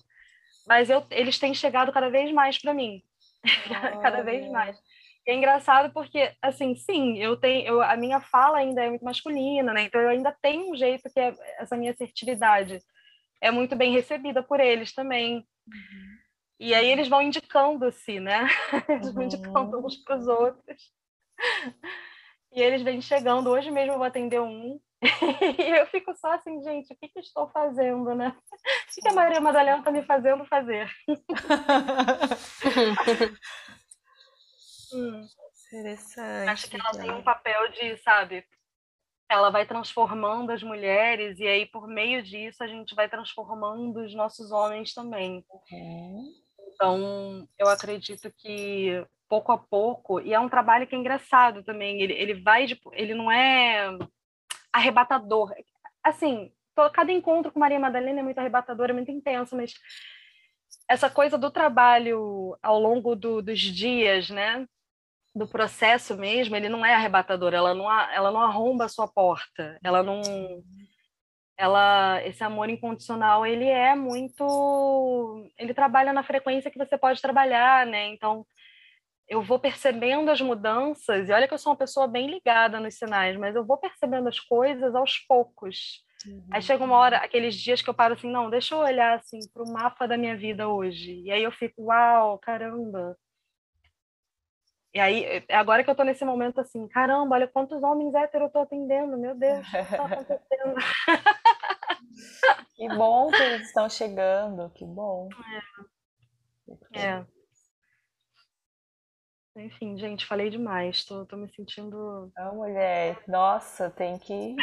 [SPEAKER 3] Mas eu, eles têm chegado cada vez mais para mim. cada vez mais é engraçado porque, assim, sim, eu tenho, eu, a minha fala ainda é muito masculina, né? Então eu ainda tenho um jeito que é, essa minha assertividade é muito bem recebida por eles também. Uhum. E aí eles vão indicando-se, né? Eles vão indicando uns para os outros. E eles vêm chegando. Hoje mesmo eu vou atender um. e eu fico só assim, gente, o que, que estou fazendo, né? O que a Maria Madalena está me fazendo fazer?
[SPEAKER 1] Hum. Interessante.
[SPEAKER 3] Acho que ela tem um papel de, sabe, ela vai transformando as mulheres e aí por meio disso a gente vai transformando os nossos homens também. Uhum. Então, eu acredito que pouco a pouco, e é um trabalho que é engraçado também, ele, ele vai, ele não é arrebatador. Assim, cada encontro com Maria Madalena é muito arrebatador, é muito intenso, mas essa coisa do trabalho ao longo do, dos dias, né? do processo mesmo, ele não é arrebatador, ela não, ela não arromba a sua porta, ela não ela esse amor incondicional, ele é muito ele trabalha na frequência que você pode trabalhar, né? Então, eu vou percebendo as mudanças, e olha que eu sou uma pessoa bem ligada nos sinais, mas eu vou percebendo as coisas aos poucos. Uhum. Aí chega uma hora, aqueles dias que eu paro assim, não, deixa eu olhar assim para o mapa da minha vida hoje. E aí eu fico, uau, caramba, e aí, é agora que eu tô nesse momento assim, caramba, olha quantos homens héteros eu tô atendendo, meu Deus, o que tá acontecendo?
[SPEAKER 1] que bom que eles estão chegando, que bom.
[SPEAKER 3] É. é. Enfim, gente, falei demais, tô, tô me sentindo.
[SPEAKER 1] Não, mulher, nossa, tem que.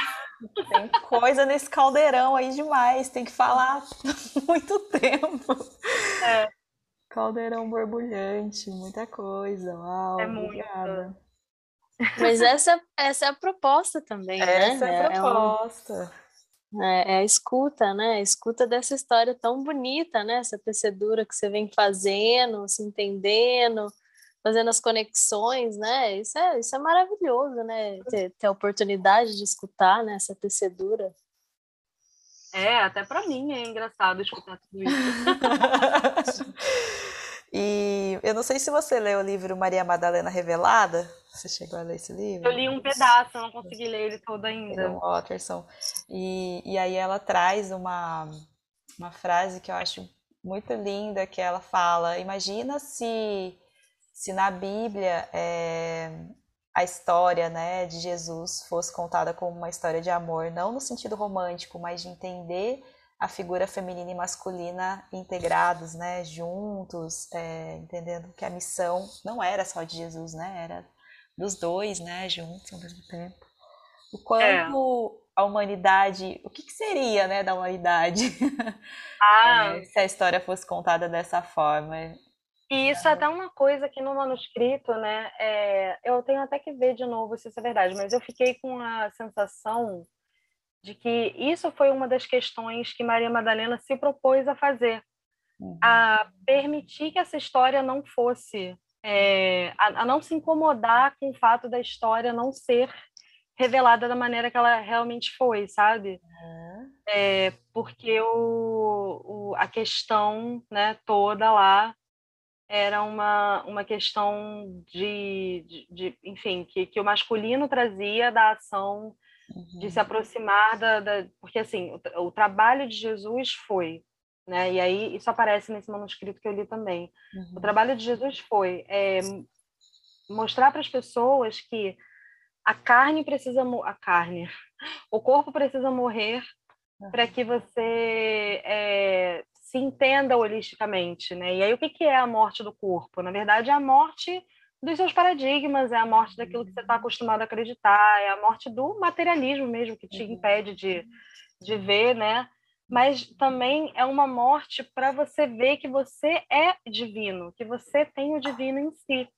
[SPEAKER 1] Tem coisa nesse caldeirão aí demais, tem que falar muito tempo. É. Caldeirão borbulhante, muita coisa. Uau, é obrigada.
[SPEAKER 2] Mas essa, essa é a proposta também,
[SPEAKER 1] né? Essa é a proposta.
[SPEAKER 2] É, é, a escuta, né? A escuta dessa história tão bonita, né? Essa tecedura que você vem fazendo, se entendendo, fazendo as conexões, né? Isso é, isso é maravilhoso, né? Ter, ter a oportunidade de escutar né? essa tecedura.
[SPEAKER 3] É, até para mim é engraçado escutar tudo isso.
[SPEAKER 1] e eu não sei se você leu o livro Maria Madalena Revelada. Você chegou a ler esse livro?
[SPEAKER 3] Eu li um pedaço, eu não consegui ler ele todo ainda.
[SPEAKER 1] Watterson. E, e aí ela traz uma, uma frase que eu acho muito linda, que ela fala, imagina se, se na Bíblia é, a história né, de Jesus fosse contada como uma história de amor, não no sentido romântico, mas de entender a figura feminina e masculina integrados, né, juntos, é, entendendo que a missão não era só de Jesus, né, era dos dois, né, juntos ao mesmo tempo. O quanto é. a humanidade, o que, que, seria, né, da humanidade ah. é, se a história fosse contada dessa forma?
[SPEAKER 3] E isso é até uma coisa que no manuscrito, né? É, eu tenho até que ver de novo se isso é verdade, mas eu fiquei com a sensação de que isso foi uma das questões que Maria Madalena se propôs a fazer, uhum. a permitir que essa história não fosse, é, a, a, não se incomodar com o fato da história não ser revelada da maneira que ela realmente foi, sabe? Uhum. É, porque o, o, a questão né, toda lá era uma, uma questão de, de, de enfim, que, que o masculino trazia da ação uhum. de se uhum. aproximar da, da porque assim o, o, trabalho de Jesus foi né e aí isso aparece nesse manuscrito que eu li também uhum. o trabalho de Jesus foi é, mostrar para as pessoas que a carne precisa a carne o corpo precisa morrer uhum. para que você é, se entenda holisticamente, né? E aí o que, que é a morte do corpo? Na verdade, é a morte dos seus paradigmas, é a morte daquilo que você está acostumado a acreditar, é a morte do materialismo mesmo que te uhum. impede de, de ver, né? Mas também é uma morte para você ver que você é divino, que você tem o divino em si.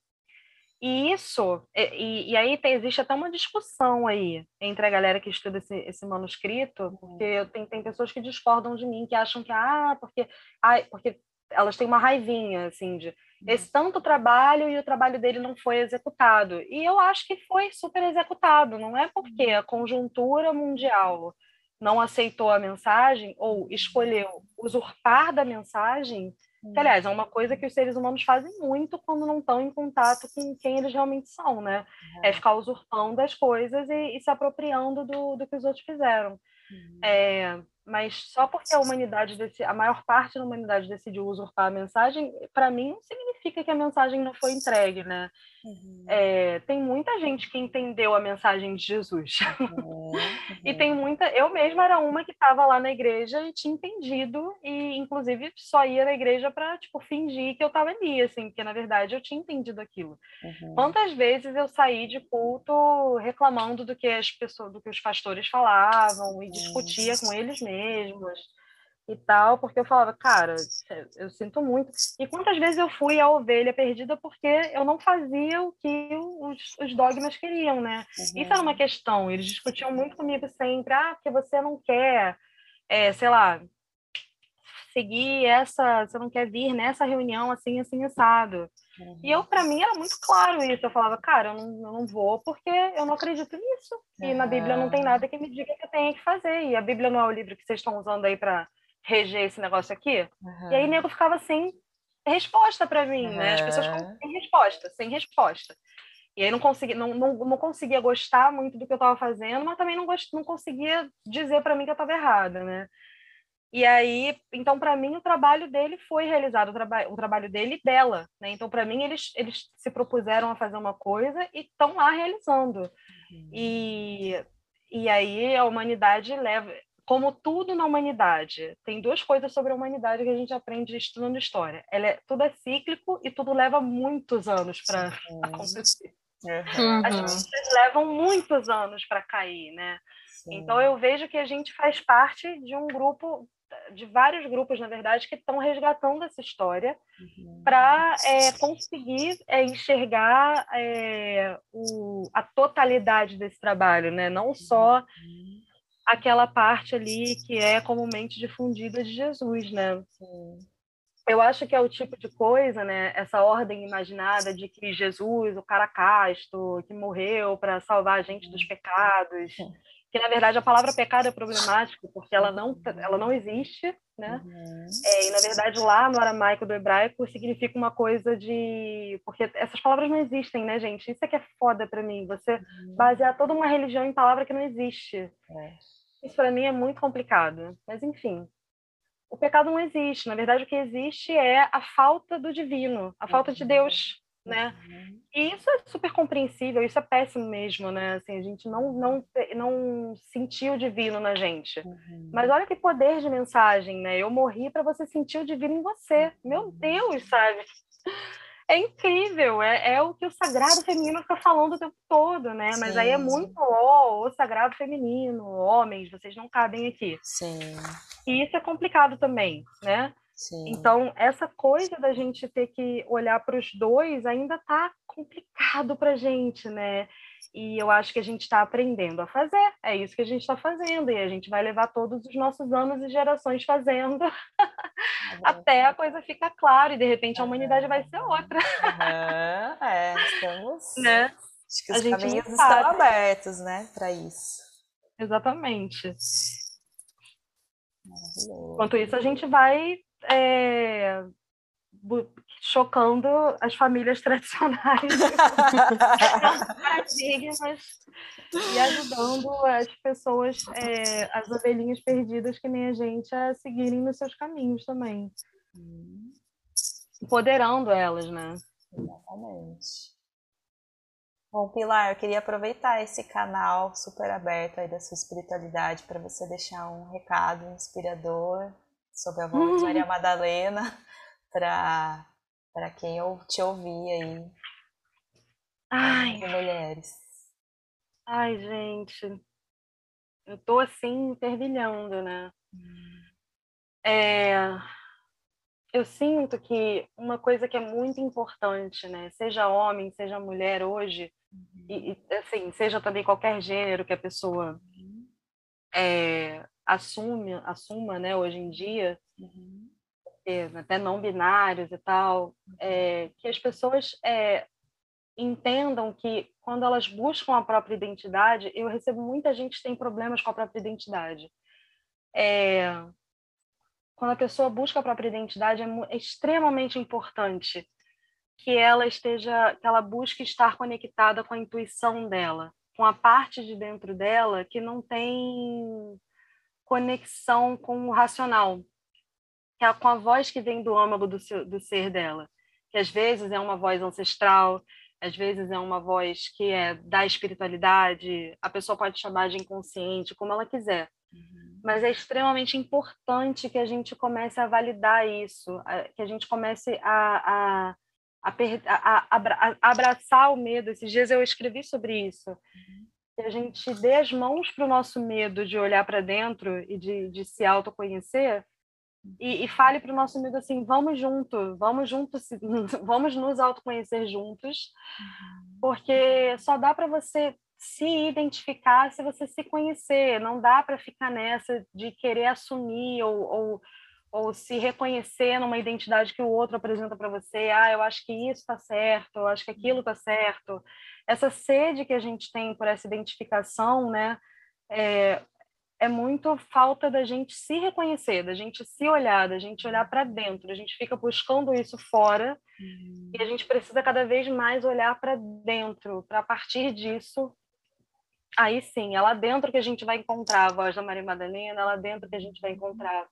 [SPEAKER 3] E isso, e, e aí tem, existe até uma discussão aí entre a galera que estuda esse, esse manuscrito, uhum. porque tem, tem pessoas que discordam de mim, que acham que, ah, porque, ah, porque elas têm uma raivinha, assim, de esse tanto trabalho e o trabalho dele não foi executado. E eu acho que foi super executado, não é porque a conjuntura mundial não aceitou a mensagem ou escolheu usurpar da mensagem, que, aliás, é uma coisa que os seres humanos fazem muito quando não estão em contato com quem eles realmente são, né? É ficar usurpando as coisas e, e se apropriando do, do que os outros fizeram. Uhum. É, mas só porque a humanidade, a maior parte da humanidade decidiu usurpar a mensagem, para mim não significa que a mensagem não foi entregue, né? Uhum. É, tem muita gente que entendeu a mensagem de Jesus. Uhum. e tem muita. Eu mesma era uma que estava lá na igreja e tinha entendido, e inclusive só ia na igreja para tipo, fingir que eu estava ali, assim, porque na verdade eu tinha entendido aquilo. Uhum. Quantas vezes eu saí de culto reclamando do que as pessoas, do que os pastores falavam e discutia com eles mesmos mesmos e tal, porque eu falava, cara, eu sinto muito. E quantas vezes eu fui a ovelha perdida porque eu não fazia o que os, os dogmas queriam, né? Uhum. Isso era uma questão. Eles discutiam muito comigo sempre, ah, porque você não quer, é, sei lá, seguir essa, você não quer vir nessa reunião assim, assim, assado. Uhum. E eu, para mim, era muito claro isso. Eu falava, cara, eu não, eu não vou porque eu não acredito nisso. E uhum. na Bíblia não tem nada que me diga que eu tenho que fazer. E a Bíblia não é o livro que vocês estão usando aí para reger esse negócio aqui. Uhum. E aí, nego ficava sem resposta para mim, né? As pessoas ficam sem resposta, sem resposta. E aí não conseguia, não, não, não conseguia gostar muito do que eu estava fazendo, mas também não, gost, não conseguia dizer para mim que eu estava errada, né? E aí, então, para mim, o trabalho dele foi realizado, o, traba o trabalho dele e dela. Né? Então, para mim, eles, eles se propuseram a fazer uma coisa e estão lá realizando. Uhum. E, e aí a humanidade leva. Como tudo na humanidade, tem duas coisas sobre a humanidade que a gente aprende estudando história. Ela é, tudo é cíclico e tudo leva muitos anos para uhum. acontecer. Uhum. As coisas levam muitos anos para cair, né? Sim. Então eu vejo que a gente faz parte de um grupo de vários grupos, na verdade, que estão resgatando essa história uhum. para é, conseguir é, enxergar é, o, a totalidade desse trabalho, né? não só uhum. aquela parte ali que é comumente difundida de Jesus. Né? Eu acho que é o tipo de coisa, né? essa ordem imaginada de que Jesus, o cara casto, que morreu para salvar a gente dos pecados que na verdade a palavra pecado é problemática porque ela não ela não existe né uhum. é, e na verdade lá no aramaico do hebraico significa uma coisa de porque essas palavras não existem né gente isso é que é foda para mim você uhum. basear toda uma religião em palavra que não existe é. isso para mim é muito complicado mas enfim o pecado não existe na verdade o que existe é a falta do divino a falta de uhum. Deus né? Uhum. E isso é super compreensível, isso é péssimo mesmo, né? Assim, a gente não não não sentiu o divino na gente. Uhum. Mas olha que poder de mensagem, né? Eu morri para você sentir o divino em você. Uhum. Meu Deus, sabe? É incrível, é, é o que o sagrado feminino fica falando o tempo todo, né? Mas Sim. aí é muito ó, oh, o sagrado feminino, homens, vocês não cabem aqui.
[SPEAKER 1] Sim.
[SPEAKER 3] E isso é complicado também, né? Sim. Então, essa coisa da gente ter que olhar para os dois ainda está complicado para a gente, né? E eu acho que a gente está aprendendo a fazer. É isso que a gente está fazendo. E a gente vai levar todos os nossos anos e gerações fazendo até a coisa ficar clara. E de repente a humanidade vai ser outra.
[SPEAKER 1] Uhum. É, estamos. Né? Acho que os caminhos estão abertos, né, para isso.
[SPEAKER 3] Exatamente. Enquanto isso, a gente vai é, chocando as famílias tradicionais paradigmas e ajudando as pessoas, é, as ovelhinhas perdidas que nem a gente, a seguirem nos seus caminhos também. Empoderando elas, né?
[SPEAKER 1] Exatamente. Bom, Pilar, eu queria aproveitar esse canal super aberto aí da sua espiritualidade para você deixar um recado inspirador sob a voz de Maria Madalena para para quem eu te ouvir aí.
[SPEAKER 3] Ai,
[SPEAKER 1] mulheres.
[SPEAKER 3] Ai, gente. Eu tô assim fervilhando, né? É, eu sinto que uma coisa que é muito importante, né? Seja homem, seja mulher hoje, e, e assim, seja também qualquer gênero que a pessoa é, assume, assuma, né? Hoje em dia, uhum. até não binários e tal, é, que as pessoas é, entendam que quando elas buscam a própria identidade, eu recebo muita gente que tem problemas com a própria identidade. É, quando a pessoa busca a própria identidade, é, é extremamente importante que ela esteja, que ela busque estar conectada com a intuição dela, com a parte de dentro dela que não tem conexão com o racional, que é com a voz que vem do âmago do, seu, do ser dela, que às vezes é uma voz ancestral, às vezes é uma voz que é da espiritualidade, a pessoa pode chamar de inconsciente, como ela quiser mas é extremamente importante que a gente comece a validar isso, que a gente comece a, a, a, a abraçar o medo. Esses dias eu escrevi sobre isso. Uhum. Que a gente dê as mãos para o nosso medo de olhar para dentro e de, de se autoconhecer e, e fale para o nosso medo assim: vamos junto, vamos juntos, vamos nos autoconhecer juntos, uhum. porque só dá para você se identificar se você se conhecer. Não dá para ficar nessa de querer assumir ou, ou, ou, se reconhecer numa identidade que o outro apresenta para você. Ah, eu acho que isso está certo, eu acho que aquilo está certo. Essa sede que a gente tem por essa identificação, né? É, é muito falta da gente se reconhecer, da gente se olhar, da gente olhar para dentro. A gente fica buscando isso fora uhum. e a gente precisa cada vez mais olhar para dentro, para a partir disso aí sim, é lá dentro que a gente vai encontrar a voz da Maria Madalena, é lá dentro que a gente vai encontrar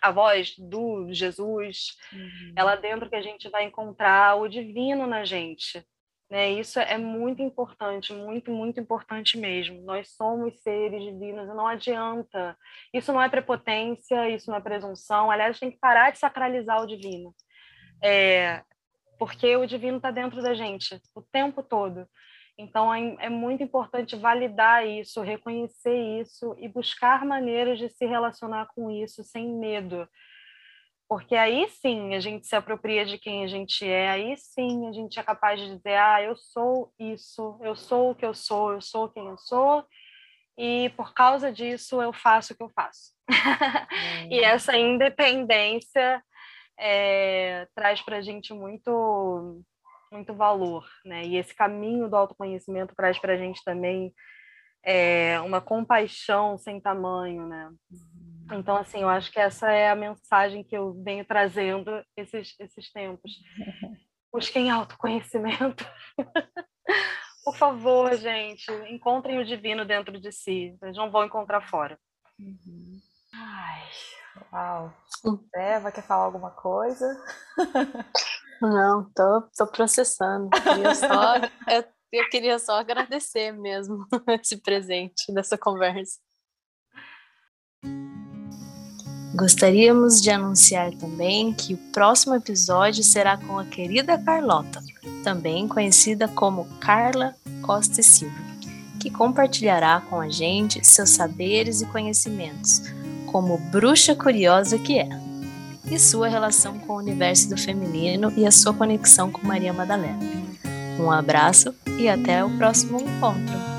[SPEAKER 3] a voz do Jesus, uhum. é lá dentro que a gente vai encontrar o divino na gente. Né? Isso é muito importante, muito, muito importante mesmo. Nós somos seres divinos não adianta. Isso não é prepotência, isso não é presunção. Aliás, tem que parar de sacralizar o divino. É, porque o divino está dentro da gente o tempo todo. Então, é, é muito importante validar isso, reconhecer isso e buscar maneiras de se relacionar com isso sem medo. Porque aí sim a gente se apropria de quem a gente é, aí sim a gente é capaz de dizer: ah, eu sou isso, eu sou o que eu sou, eu sou quem eu sou, e por causa disso eu faço o que eu faço. Hum. e essa independência é, traz para a gente muito muito valor, né? E esse caminho do autoconhecimento traz para a gente também é, uma compaixão sem tamanho, né? Então, assim, eu acho que essa é a mensagem que eu venho trazendo esses, esses tempos. Busquem autoconhecimento. Por favor, gente, encontrem o divino dentro de si. Vocês não vão encontrar fora.
[SPEAKER 1] Uhum. Ai, uau. Eva, quer falar alguma coisa?
[SPEAKER 2] Não, tô, tô processando. Eu, só, eu, eu queria só agradecer mesmo esse presente dessa conversa. Gostaríamos de anunciar também que o próximo episódio será com a querida Carlota, também conhecida como Carla Costa e Silva, que compartilhará com a gente seus saberes e conhecimentos, como bruxa curiosa que é e sua relação com o universo do feminino e a sua conexão com Maria Madalena. Um abraço e até o próximo encontro!